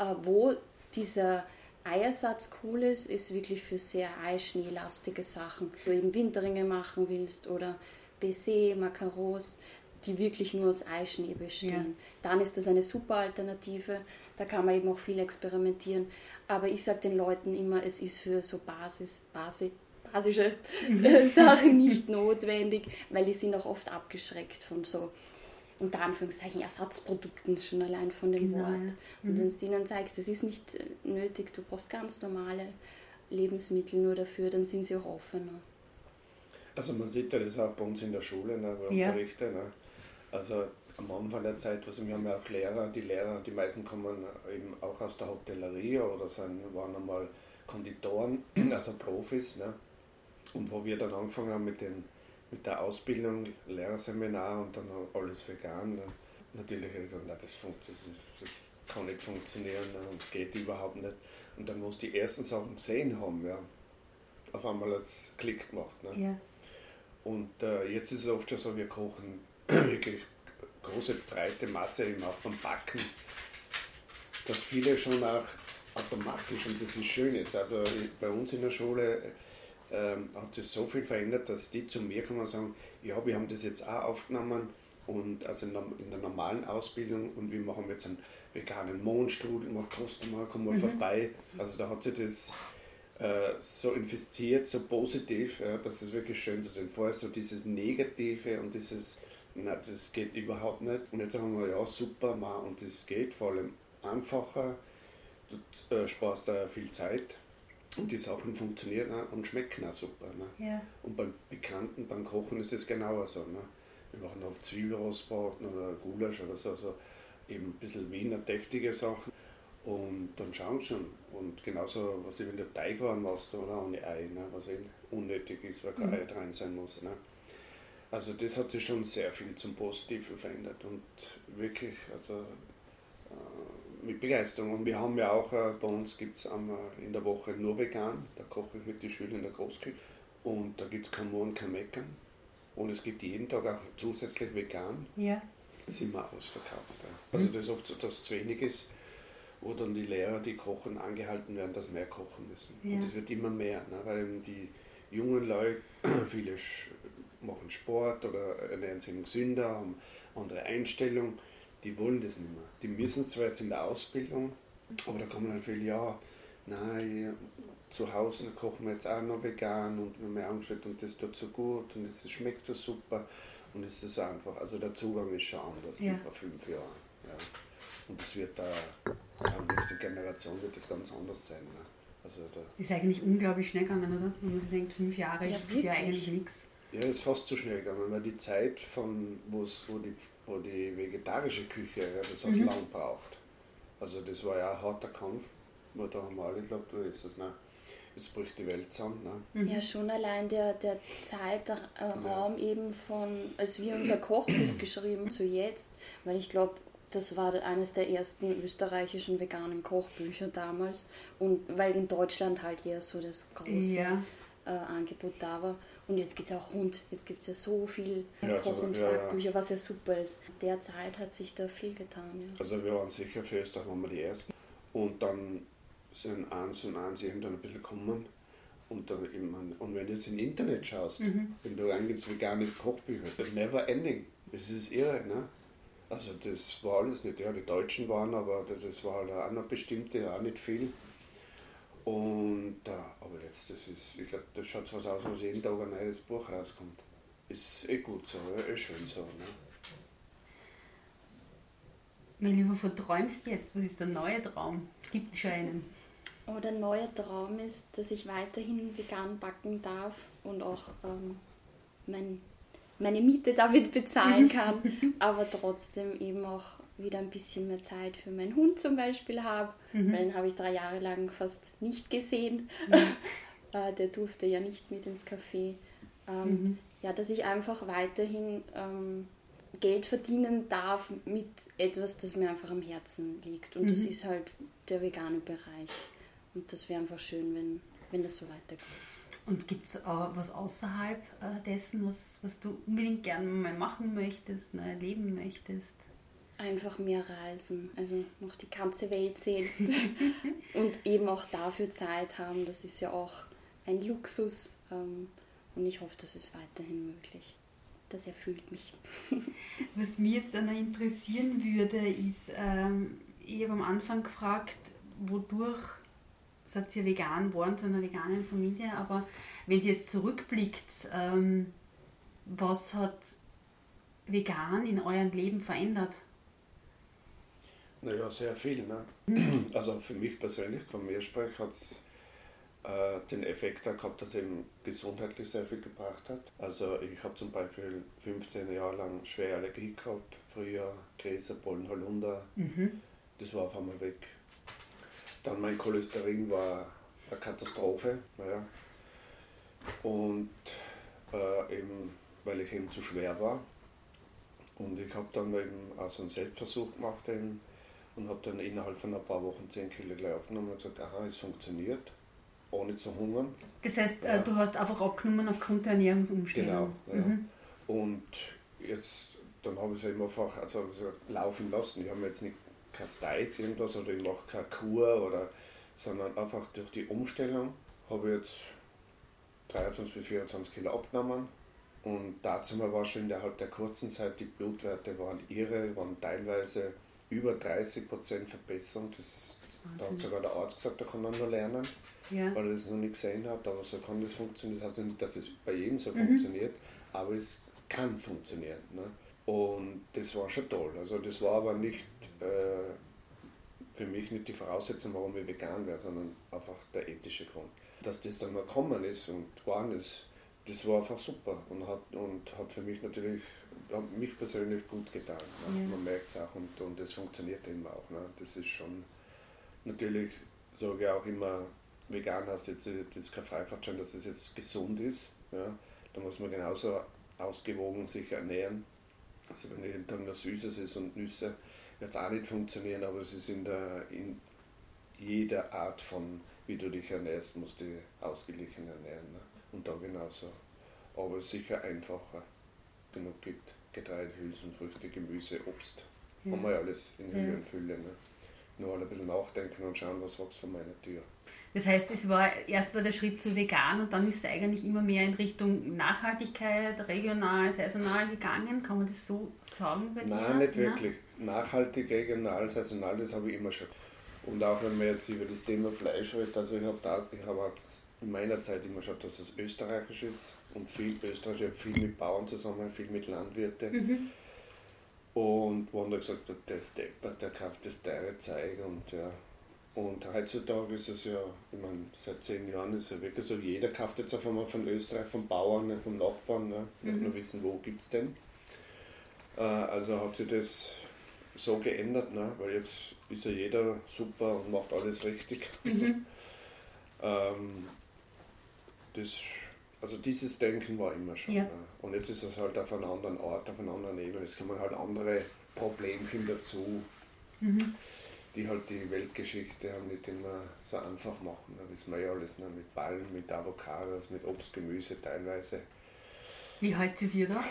Äh, wo dieser Eiersatz cool ist, ist wirklich für sehr eischneelastige Sachen. Wenn du eben Winterringe machen willst oder Baiser, Macarons, die wirklich nur aus Eischnee bestehen. Dann ist das eine super Alternative. Da kann man eben auch viel experimentieren. Aber ich sage den Leuten immer, es ist für so Basis, Basis, basische äh, Sachen nicht notwendig, weil die sind auch oft abgeschreckt von so unter Anführungszeichen Ersatzprodukten schon allein von dem Genau, Wort. ja. Und wenn du ihnen zeigst, das ist nicht äh, nötig, du brauchst ganz normale Lebensmittel nur dafür, dann sind sie auch offener. Also man sieht ja das auch bei uns in der Schule, ne, wo ich Ja. unterrichte. Ne? Also am Anfang der Zeit, also wir haben ja auch Lehrer, die Lehrer, die meisten kommen eben auch aus der Hotellerie oder sind, waren einmal Konditoren, also Profis. Ne? Und wo wir dann angefangen haben mit, dem, mit der Ausbildung, Lehrerseminar und dann alles vegan, ne? natürlich habe ich gedacht, nein, das, funkt, das, kann nicht funktionieren und geht überhaupt nicht. Und dann, sie die ersten Sachen gesehen haben, ja, auf einmal hat es Klick gemacht. Ne? Ja. Und äh, jetzt ist es oft schon so, wir kochen wirklich große, breite Masse eben auch beim Backen, dass viele schon auch automatisch, und das ist schön jetzt, also bei uns in der Schule ähm, hat sich so viel verändert, dass die zu mir kommen und sagen, ja, wir haben das jetzt auch aufgenommen und also in der, normalen Ausbildung und wir machen jetzt einen veganen Mohnstrudel, mach kostet mal, komm mal vorbei. Also da hat sich das äh, so infiziert, so positiv, ja, dass es wirklich schön zu sehen. Vorher so dieses Negative und dieses, na, das geht überhaupt nicht. Und jetzt sagen wir, ja, super, ma, und das geht vor allem einfacher, du äh, sparst da viel Zeit und die Sachen funktionieren auch und schmecken auch super. Ne? Ja. Und beim Bekannten, beim Kochen ist es genauer so. Ne? Wir machen oft Zwiebelrostbraten oder Gulasch oder so, so eben ein bisschen Wiener deftige Sachen. Und dann schauen sie schon. Und genauso, was ich, wenn der Teig warm machst, oder ohne Ei, ne? was eh unnötig ist, weil kein Ei drin sein muss. Ne? Also das hat sich schon sehr viel zum Positiven verändert und wirklich, also mit Begeisterung. Und wir haben ja auch, äh, bei uns gibt es in der Woche nur vegan, da koche ich mit den Schülern in der Großküche. Und da gibt es kein Mohn, kein Meckern. Und es gibt jeden Tag auch zusätzlich vegan. Ja. Das ist immer ausverkauft. Ja. Also das ist oft so, dass es zu wenig ist, wo dann die Lehrer, die kochen, angehalten werden, dass mehr kochen müssen. Ja. Und es wird immer mehr, ne? weil eben die jungen Leute, viele machen Sport oder ernähren sich gesünder, haben andere Einstellung, die wollen das nicht mehr. Die müssen zwar jetzt in der Ausbildung, aber da kommen dann viele, ja, nein, zu Hause kochen wir jetzt auch noch vegan und wir haben ja angestellt und das tut so gut und es schmeckt so super und es ist einfach, also der Zugang ist schon anders Ja. wie vor fünf Jahren. Ja. Und das wird da, die nächste Generation wird das ganz anders sein. Ne? Also da, Ist eigentlich unglaublich schnell gegangen, oder? Wenn man sich denkt, fünf Jahre Ja, ist das ja wirklich. eigentlich nichts. ja, ist fast zu schnell gegangen, weil die Zeit von, wo, die, wo die vegetarische Küche, ja, das hat lang gebraucht. Also das war ja ein harter Kampf, wo da haben wir alle geglaubt, da ist es, ne? jetzt bricht die Welt zusammen. Ne? Ja, schon allein der, der Zeitraum eben von, als wir unser Kochbuch geschrieben zu jetzt, weil ich glaube, das war eines der ersten österreichischen veganen Kochbücher damals und weil in Deutschland halt eher so das große Ja. äh, Angebot da war. Und jetzt geht es ja auch rund, jetzt gibt es ja so viel Ja, Koch- so- und ja. Backbücher, was ja super ist. Derzeit hat sich da viel getan. Ja. Also wir waren sicher für Österreich waren wir die Ersten. Und dann sind eins und eins irgendwann ein bisschen gekommen. Und, dann, ich mein, und wenn du jetzt im Internet schaust, wenn du eingibst vegane Kochbücher, das never ending. Das ist irre, ne? Also das war alles nicht, ja, die Deutschen waren, aber das, das war halt auch noch bestimmte, auch nicht viel. Und äh, aber jetzt, das ist, ich glaube, das schaut so aus, als jeden Tag ein neues Buch rauskommt. Ist eh gut so, eh schön so. Ne? Mein Lieber, verträumst jetzt? Was ist der neue Traum? Gibt es schon einen? Aber der neue Traum ist, dass ich weiterhin vegan backen darf und auch ähm, mein meine Miete damit bezahlen kann, aber trotzdem eben auch wieder ein bisschen mehr Zeit für meinen Hund zum Beispiel habe, mhm. weil den habe ich drei Jahre lang fast nicht gesehen. Mhm. äh, der durfte ja nicht mit ins Café. Ähm, mhm. Ja, dass ich einfach weiterhin ähm, Geld verdienen darf mit etwas, das mir einfach am Herzen liegt. Und das mhm. ist halt der vegane Bereich. Und das wäre einfach schön, wenn, wenn das so weitergeht. Und gibt es auch was außerhalb äh, dessen, was, was du unbedingt gerne mal machen möchtest, mal erleben möchtest? Einfach mehr reisen, also noch die ganze Welt sehen und eben auch dafür Zeit haben. Das ist ja auch ein Luxus ähm, und ich hoffe, das ist weiterhin möglich. Das erfüllt mich. Was mich jetzt dann interessieren würde, ist, ähm, ich habe am Anfang gefragt, wodurch sagt ihr vegan geworden zu einer veganen Familie, aber wenn sie jetzt zurückblickt, ähm, was hat vegan in eurem Leben verändert? Naja, sehr viel. Ne? Also für mich persönlich, von mir spreche, hat es äh, den Effekt gehabt, dass es eben gesundheitlich sehr viel gebracht hat. Also ich habe zum Beispiel 15 Jahre lang schwere Allergie gehabt, früher Gräser, Pollen, Holunder. Mhm. Das war auf einmal weg. Dann mein Cholesterin war eine Katastrophe. Naja. Und äh, eben, weil ich eben zu schwer war. Und ich habe dann eben auch so einen Selbstversuch gemacht eben, und habe dann innerhalb von ein paar Wochen 10 Kilo gleich abgenommen und gesagt, aha, es funktioniert, ohne zu hungern. Das heißt, äh, ja. du hast einfach abgenommen aufgrund der Ernährungsumstellung. Genau, ja. Mhm. Und jetzt, dann habe ich es eben einfach also, laufen lassen. Ich habe mir jetzt nicht kasteit irgendwas oder ich mache keine Kur oder sondern einfach durch die Umstellung habe ich jetzt 23 bis 24 Kilo abgenommen und dazu war schon innerhalb der kurzen Zeit die Blutwerte waren irre, waren teilweise über 30 Prozent Verbesserung. Das, da hat sogar der Arzt gesagt, da kann er nur lernen, ja. weil er das noch nicht gesehen hat, aber so kann das funktionieren. Das heißt nicht, dass es das bei jedem so mhm. funktioniert, aber es kann funktionieren. Ne? Und das war schon toll. Also das war aber nicht äh, für mich nicht die Voraussetzung, warum ich vegan wäre, sondern einfach der ethische Grund. Dass das dann mal gekommen ist und geworden ist, das war einfach super und hat, und hat für mich natürlich, hat mich persönlich gut getan. Ne? Ja. Man merkt es auch und, und das funktioniert immer auch. Ne? Das ist schon, natürlich sage ich auch immer, vegan heißt jetzt, das ist kein Freifahrtschein, dass es jetzt gesund ist. Ja? Da muss man genauso ausgewogen sich ernähren also wenn jeden Tag nur Süßes ist und Nüsse, wird es auch nicht funktionieren, aber es ist in, der, in jeder Art von, wie du dich ernährst, musst du ausgeglichen ernähren. Ne? Und da genauso. Aber es sicher einfacher genug gibt. Getreide, Hülsenfrüchte, Gemüse, Obst. Ja. Haben wir ja alles in Höhe ja. und Fülle. Ne? Nur alle ein bisschen nachdenken und schauen, was wächst vor meiner Tür. Das heißt, es war erst war der Schritt zu vegan und dann ist es eigentlich immer mehr in Richtung Nachhaltigkeit, regional, saisonal gegangen. Kann man das so sagen bei? Nein, nicht wirklich. Nachhaltig, regional, saisonal, das habe ich immer schon. Und auch wenn man jetzt über das Thema Fleisch redet, also ich habe ich habe in meiner Zeit immer geschaut, dass es österreichisch ist und viel Österreich, ich viel mit Bauern zusammen, viel mit Landwirten. Mhm. Und wo haben da gesagt, der ist deppert, der kauft das teure Zeug und ja, und heutzutage ist es ja, ich meine, seit zehn Jahren ist es ja wirklich so, jeder kauft jetzt auf einmal von Österreich, vom Bauern, ne, vom Nachbarn, ne? Mhm. nur wissen, wo gibt es denn. Äh, also hat sich das so geändert, ne? weil jetzt ist ja jeder super und macht alles richtig. Mhm. ähm, das, also dieses Denken war immer schon. Ja. Ne? Und jetzt ist es halt auf einem anderen Ort, auf einer anderen Ebene. Jetzt kommen halt andere Problemchen dazu. Mhm die halt die Weltgeschichte haben nicht immer so einfach machen. Da wissen wir ja alles, ne? mit Ballen, mit Avocados, mit Obst, Gemüse teilweise. Wie haltet ihr da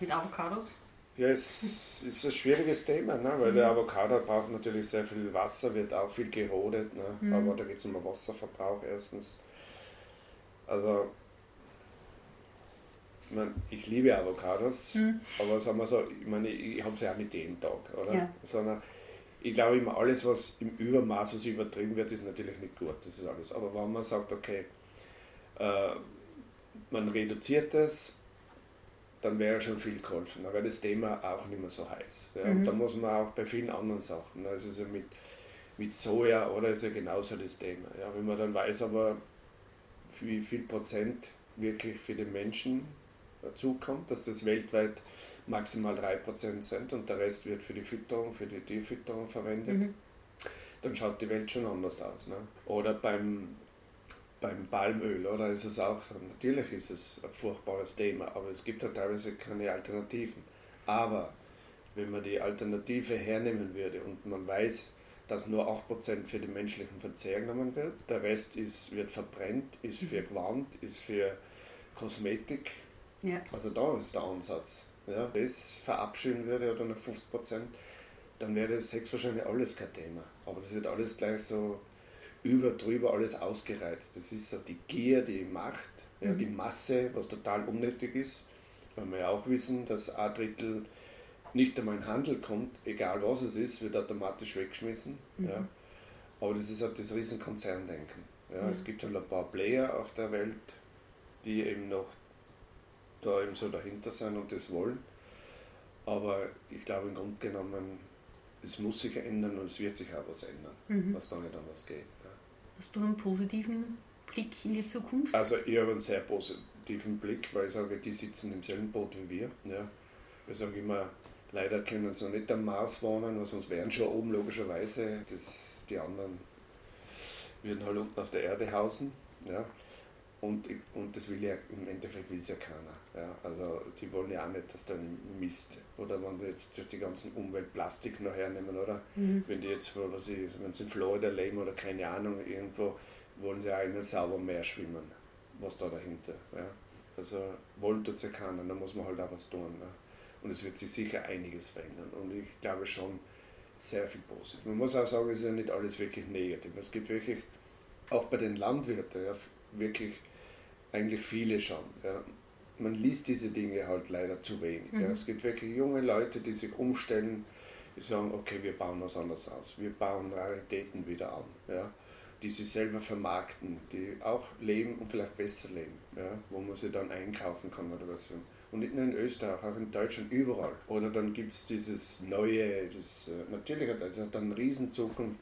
mit Avocados? Ja, es ist ein schwieriges Thema, ne? weil mhm. der Avocado braucht natürlich sehr viel Wasser, wird auch viel gerodet, ne? Mhm. aber da geht es um den Wasserverbrauch erstens. Also, ich, mein, ich liebe Avocados, mhm. aber sagen wir so, ich meine, ich, habe sie auch nicht jeden Tag, oder? Ja. Sondern ich glaube immer, alles, was im Übermaß was übertrieben wird, ist natürlich nicht gut. Das ist alles. Aber wenn man sagt, okay, äh, man reduziert das, dann wäre schon viel geholfen. Dann wäre das Thema auch nicht mehr so heiß. Ja? Mhm. Und da muss man auch bei vielen anderen Sachen, also so mit, mit Soja oder ist ja genauso das Thema. Ja? Wenn man dann weiß, aber wie viel Prozent wirklich für den Menschen zukommt, dass das weltweit maximal 3% sind und der Rest wird für die Fütterung, für die Tierfütterung verwendet, mhm. dann schaut die Welt schon anders aus. Ne? Oder beim, beim Palmöl, oder ist es auch so, natürlich ist es ein furchtbares Thema, aber es gibt ja teilweise keine Alternativen. Aber wenn man die Alternative hernehmen würde und man weiß, dass nur 8% für den menschlichen Verzehr genommen wird, der Rest ist, wird verbrennt, ist für mhm. Gewand, ist für Kosmetik. Ja. Also da ist der Ansatz ja, das verabschieden würde oder noch 50 Prozent, dann wäre das höchstwahrscheinlich alles kein Thema. Aber das wird alles gleich so über, drüber, alles ausgereizt. Das ist so die Gier, die Macht, ja, mhm. die Masse, was total unnötig ist. Weil wir ja auch wissen, dass ein Drittel nicht einmal in Handel kommt, egal was es ist, wird automatisch weggeschmissen. Mhm. Ja. Aber das ist halt das Riesenkonzerndenken. Ja. Mhm. Es gibt halt ein paar Player auf der Welt, die eben noch da eben so dahinter sein und das wollen. Aber ich glaube, im Grunde genommen, es muss sich ändern und es wird sich auch was ändern, mhm. was da nicht anders geht. Ja. Hast du einen positiven Blick in die Zukunft? Also ich habe einen sehr positiven Blick, weil ich sage, die sitzen im selben Boot wie wir. Ja. Ich sage immer, leider können sie noch nicht am Mars wohnen, sonst wären schon oben logischerweise. Das, die anderen würden halt unten auf der Erde hausen. Ja. Und, und das will ja im Endeffekt will es ja keiner. Ja? Also die wollen ja auch nicht, dass dann Mist. Oder wenn du jetzt durch die ganzen Umweltplastik noch hernehmen, oder? Mhm. Wenn die jetzt, was ich, wenn sie in Florida leben oder keine Ahnung, irgendwo, wollen sie auch in ein sauber Meer schwimmen. Was da dahinter. Ja? Also wollen tut es ja keiner, da muss man halt auch was tun. Ne? Und es wird sich sicher einiges verändern. Und ich glaube schon sehr viel positiv. Man muss auch sagen, es ist ja nicht alles wirklich negativ. Es gibt wirklich, auch bei den Landwirten, ja, wirklich eigentlich viele schon. Ja. Man liest diese Dinge halt leider zu wenig. Mhm. Ja. Es gibt wirklich junge Leute, die sich umstellen, die sagen, okay, wir bauen was anderes aus. Wir bauen Raritäten wieder an. Ja. Die sie selber vermarkten, die auch leben und vielleicht besser leben, ja, wo man sie dann einkaufen kann oder was. Und nicht nur in Österreich, auch in Deutschland, überall. Oder dann gibt es dieses neue, das, äh, natürlich hat es dann eine Riesenzukunft,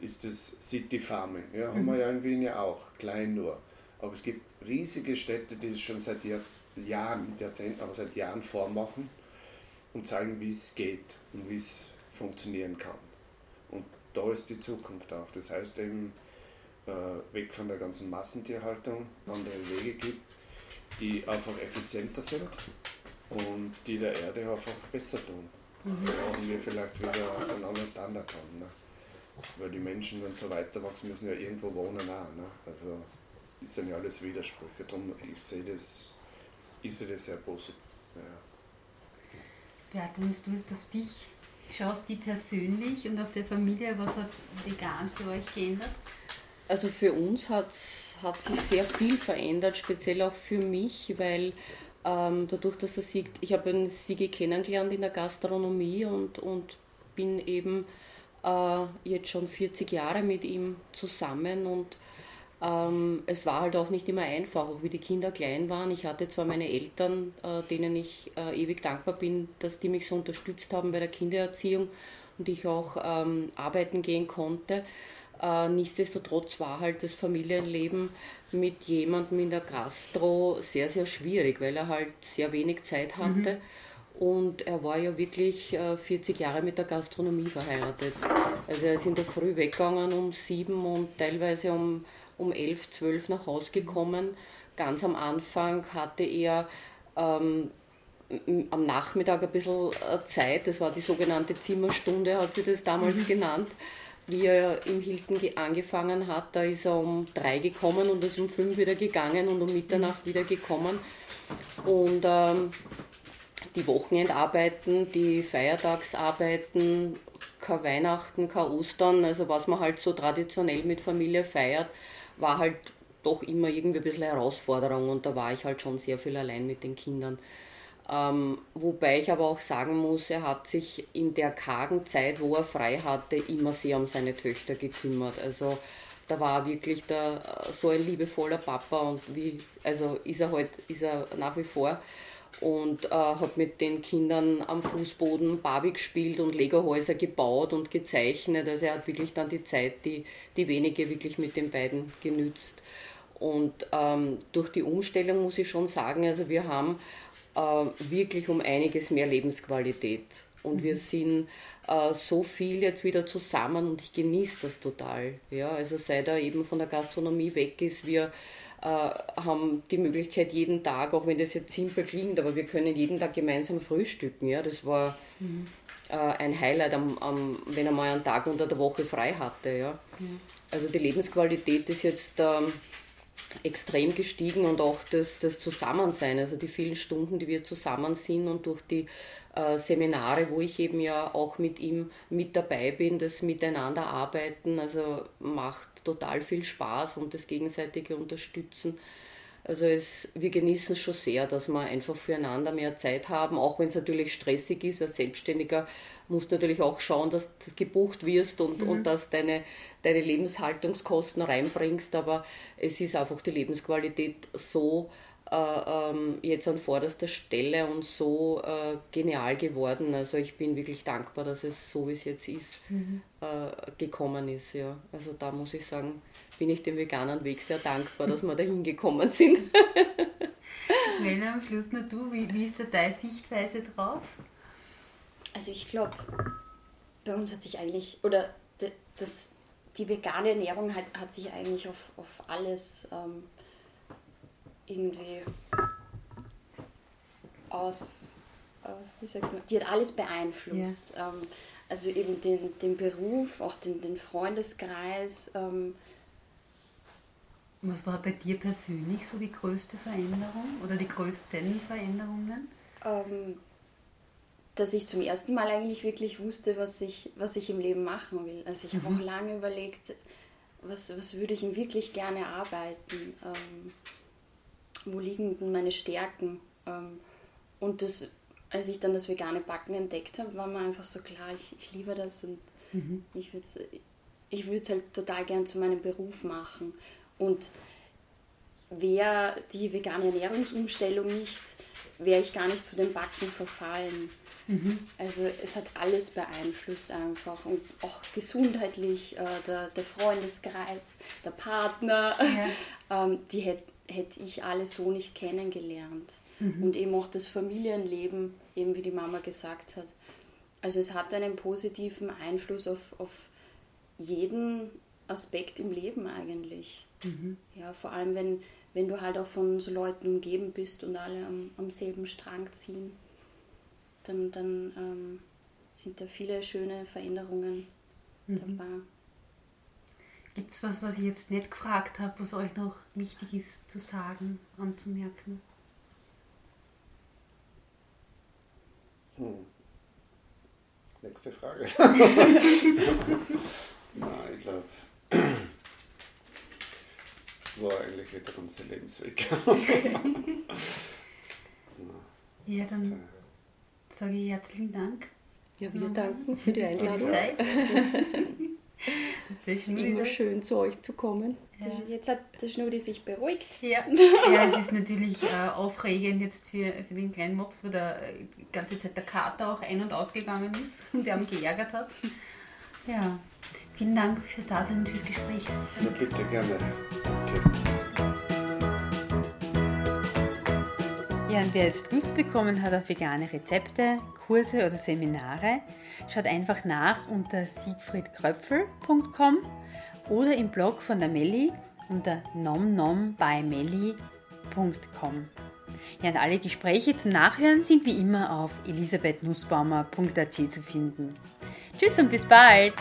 ist das City Farming. Ja, haben mhm. wir ja in Wien ja auch, klein nur. Aber es gibt riesige Städte, die es schon seit Jahr, Jahren, nicht Jahrzehnten, aber seit Jahren vormachen und zeigen, wie es geht und wie es funktionieren kann. Und da ist die Zukunft auch. Das heißt eben, äh, weg von der ganzen Massentierhaltung, andere Wege gibt, die einfach effizienter sind und die der Erde einfach besser tun. Mhm. Da brauchen wir vielleicht wieder einen anderen Standard haben. Ne? Weil die Menschen, wenn sie so weiter wachsen, müssen ja irgendwo wohnen auch. Ne? Also das sind ja alles Widersprüche. Darum, ich sehe das, das sehr positiv. Ja. Beate, du hast auf dich, schaust die persönlich und auf der Familie, was hat vegan für euch geändert? Also für uns hat's, hat sich sehr viel verändert, speziell auch für mich, weil ähm, dadurch, dass er sieht, ich habe einen Sigi kennengelernt in der Gastronomie und, und bin eben äh, jetzt schon 40 Jahre mit ihm zusammen und ähm, es war halt auch nicht immer einfach, auch wie die Kinder klein waren. Ich hatte zwar meine Eltern, äh, denen ich äh, ewig dankbar bin, dass die mich so unterstützt haben bei der Kindererziehung und ich auch ähm, arbeiten gehen konnte. Äh, nichtsdestotrotz war halt das Familienleben mit jemandem in der Gastro sehr, sehr schwierig, weil er halt sehr wenig Zeit hatte. Mhm. Und er war ja wirklich 40 äh, Jahre mit der Gastronomie verheiratet. Also er ist in der Früh weggegangen um sieben und teilweise um um 11, 12 nach Hause gekommen. Ganz am Anfang hatte er ähm, am Nachmittag ein bisschen äh, Zeit, das war die sogenannte Zimmerstunde, hat sie das damals mhm. genannt. Wie er im Hilton angefangen hat, da ist er um drei gekommen und ist um fünf wieder gegangen und um Mitternacht wieder gekommen. Und ähm, die Wochenendarbeiten, die Feiertagsarbeiten, kein Weihnachten, kein Ostern, also was man halt so traditionell mit Familie feiert, war halt doch immer irgendwie ein bisschen Herausforderung und da war ich halt schon sehr viel allein mit den Kindern. Ähm, wobei ich aber auch sagen muss, er hat sich in der kargen Zeit, wo er frei hatte, immer sehr um seine Töchter gekümmert. Also da war wirklich der, so ein liebevoller Papa und wie, also ist er halt, ist er nach wie vor und äh, hat mit den Kindern am Fußboden Barbie gespielt und Lego-Häuser gebaut und gezeichnet. Also er hat wirklich dann die Zeit, die, die wenige wirklich mit den beiden genützt. Und ähm, durch die Umstellung muss ich schon sagen, also wir haben äh, wirklich um einiges mehr Lebensqualität. Und mhm. wir sind äh, so viel jetzt wieder zusammen und ich genieße das total. Ja, also seit er eben von der Gastronomie weg ist, wir haben die Möglichkeit jeden Tag, auch wenn das jetzt simpel klingt, aber wir können jeden Tag gemeinsam frühstücken. Ja, das war mhm. äh, ein Highlight, am, am, wenn er mal einen Tag unter der Woche frei hatte. Ja. Mhm. Also die Lebensqualität ist jetzt ähm, extrem gestiegen und auch das, das Zusammensein, also die vielen Stunden, die wir zusammen sind und durch die äh, Seminare, wo ich eben ja auch mit ihm mit dabei bin, das Miteinanderarbeiten, also macht total viel Spaß und das gegenseitige Unterstützen. Also es, wir genießen es schon sehr, dass wir einfach füreinander mehr Zeit haben, auch wenn es natürlich stressig ist, weil Selbstständiger musst natürlich auch schauen, dass du gebucht wirst und, mhm. und dass deine, deine Lebenshaltungskosten reinbringst, aber es ist einfach die Lebensqualität so äh, jetzt an vorderster Stelle und so äh, genial geworden. Also ich bin wirklich dankbar, dass es so, wie es jetzt ist, mhm. äh, gekommen ist. Ja. Also da muss ich sagen, bin ich dem veganen Weg sehr dankbar, dass wir da hingekommen sind. Wenn am Schluss nur du, wie, wie ist da deine Sichtweise drauf? Also ich glaube, bei uns hat sich eigentlich, oder das, die vegane Ernährung hat, hat sich eigentlich auf, auf alles ähm, irgendwie aus, äh, wie sagt man, die hat alles beeinflusst. Ja. Ähm, also eben den, den Beruf, auch den, den Freundeskreis. Ähm, Was war bei dir persönlich so die größte Veränderung oder die größten Veränderungen? Ähm, dass ich zum ersten Mal eigentlich wirklich wusste, was ich, was ich im Leben machen will. Also ich mhm. habe auch lange überlegt, was, was würde ich denn wirklich gerne arbeiten. Ähm, wo liegen denn meine Stärken? Ähm, und das, als ich dann das vegane Backen entdeckt habe, war mir einfach so klar, ich, ich liebe das und mhm. ich würde es ich würd's halt total gern zu meinem Beruf machen. Und wäre die vegane Ernährungsumstellung nicht, wäre ich gar nicht zu dem Backen verfallen. Mhm. Also es hat alles beeinflusst einfach und auch gesundheitlich, äh, der, der Freundeskreis, der Partner, ja. ähm, die hätten hätte ich alle so nicht kennengelernt. Mhm. Und eben auch das Familienleben, eben wie die Mama gesagt hat. Also es hat einen positiven Einfluss auf, auf jeden Aspekt im Leben eigentlich. Mhm. Ja, vor allem wenn, wenn du halt auch von so Leuten umgeben bist und alle am, am selben Strang ziehen, dann, dann ähm, sind da viele schöne Veränderungen mhm. dabei. Gibt es was, was ich jetzt nicht gefragt habe, was euch noch wichtig ist zu sagen, anzumerken? Hm. Nächste Frage. Nein, ich glaube, war eigentlich der ganze Lebensweg. ja, dann sage ich herzlichen Dank. Ja, wir danken für die Einladung. Für die Zeit. Es ist immer schön, zu euch zu kommen. Ja. Jetzt hat der Schnudi sich beruhigt. Ja, ja es ist natürlich äh, aufregend jetzt für, für den kleinen Mops, weil der die ganze Zeit der Kater auch ein- und ausgegangen ist und der ihn geärgert hat. Ja, vielen Dank fürs Dasein und fürs Gespräch. Ja, bitte, gerne. Danke. Und wer jetzt Lust bekommen hat auf vegane Rezepte, Kurse oder Seminare, schaut einfach nach unter siegfriedkröpfel.com oder im Blog von der Melli unter nomnombymelli.com. Ja, und alle Gespräche zum Nachhören sind wie immer auf elisabethnussbaumer.at zu finden. Tschüss und bis bald!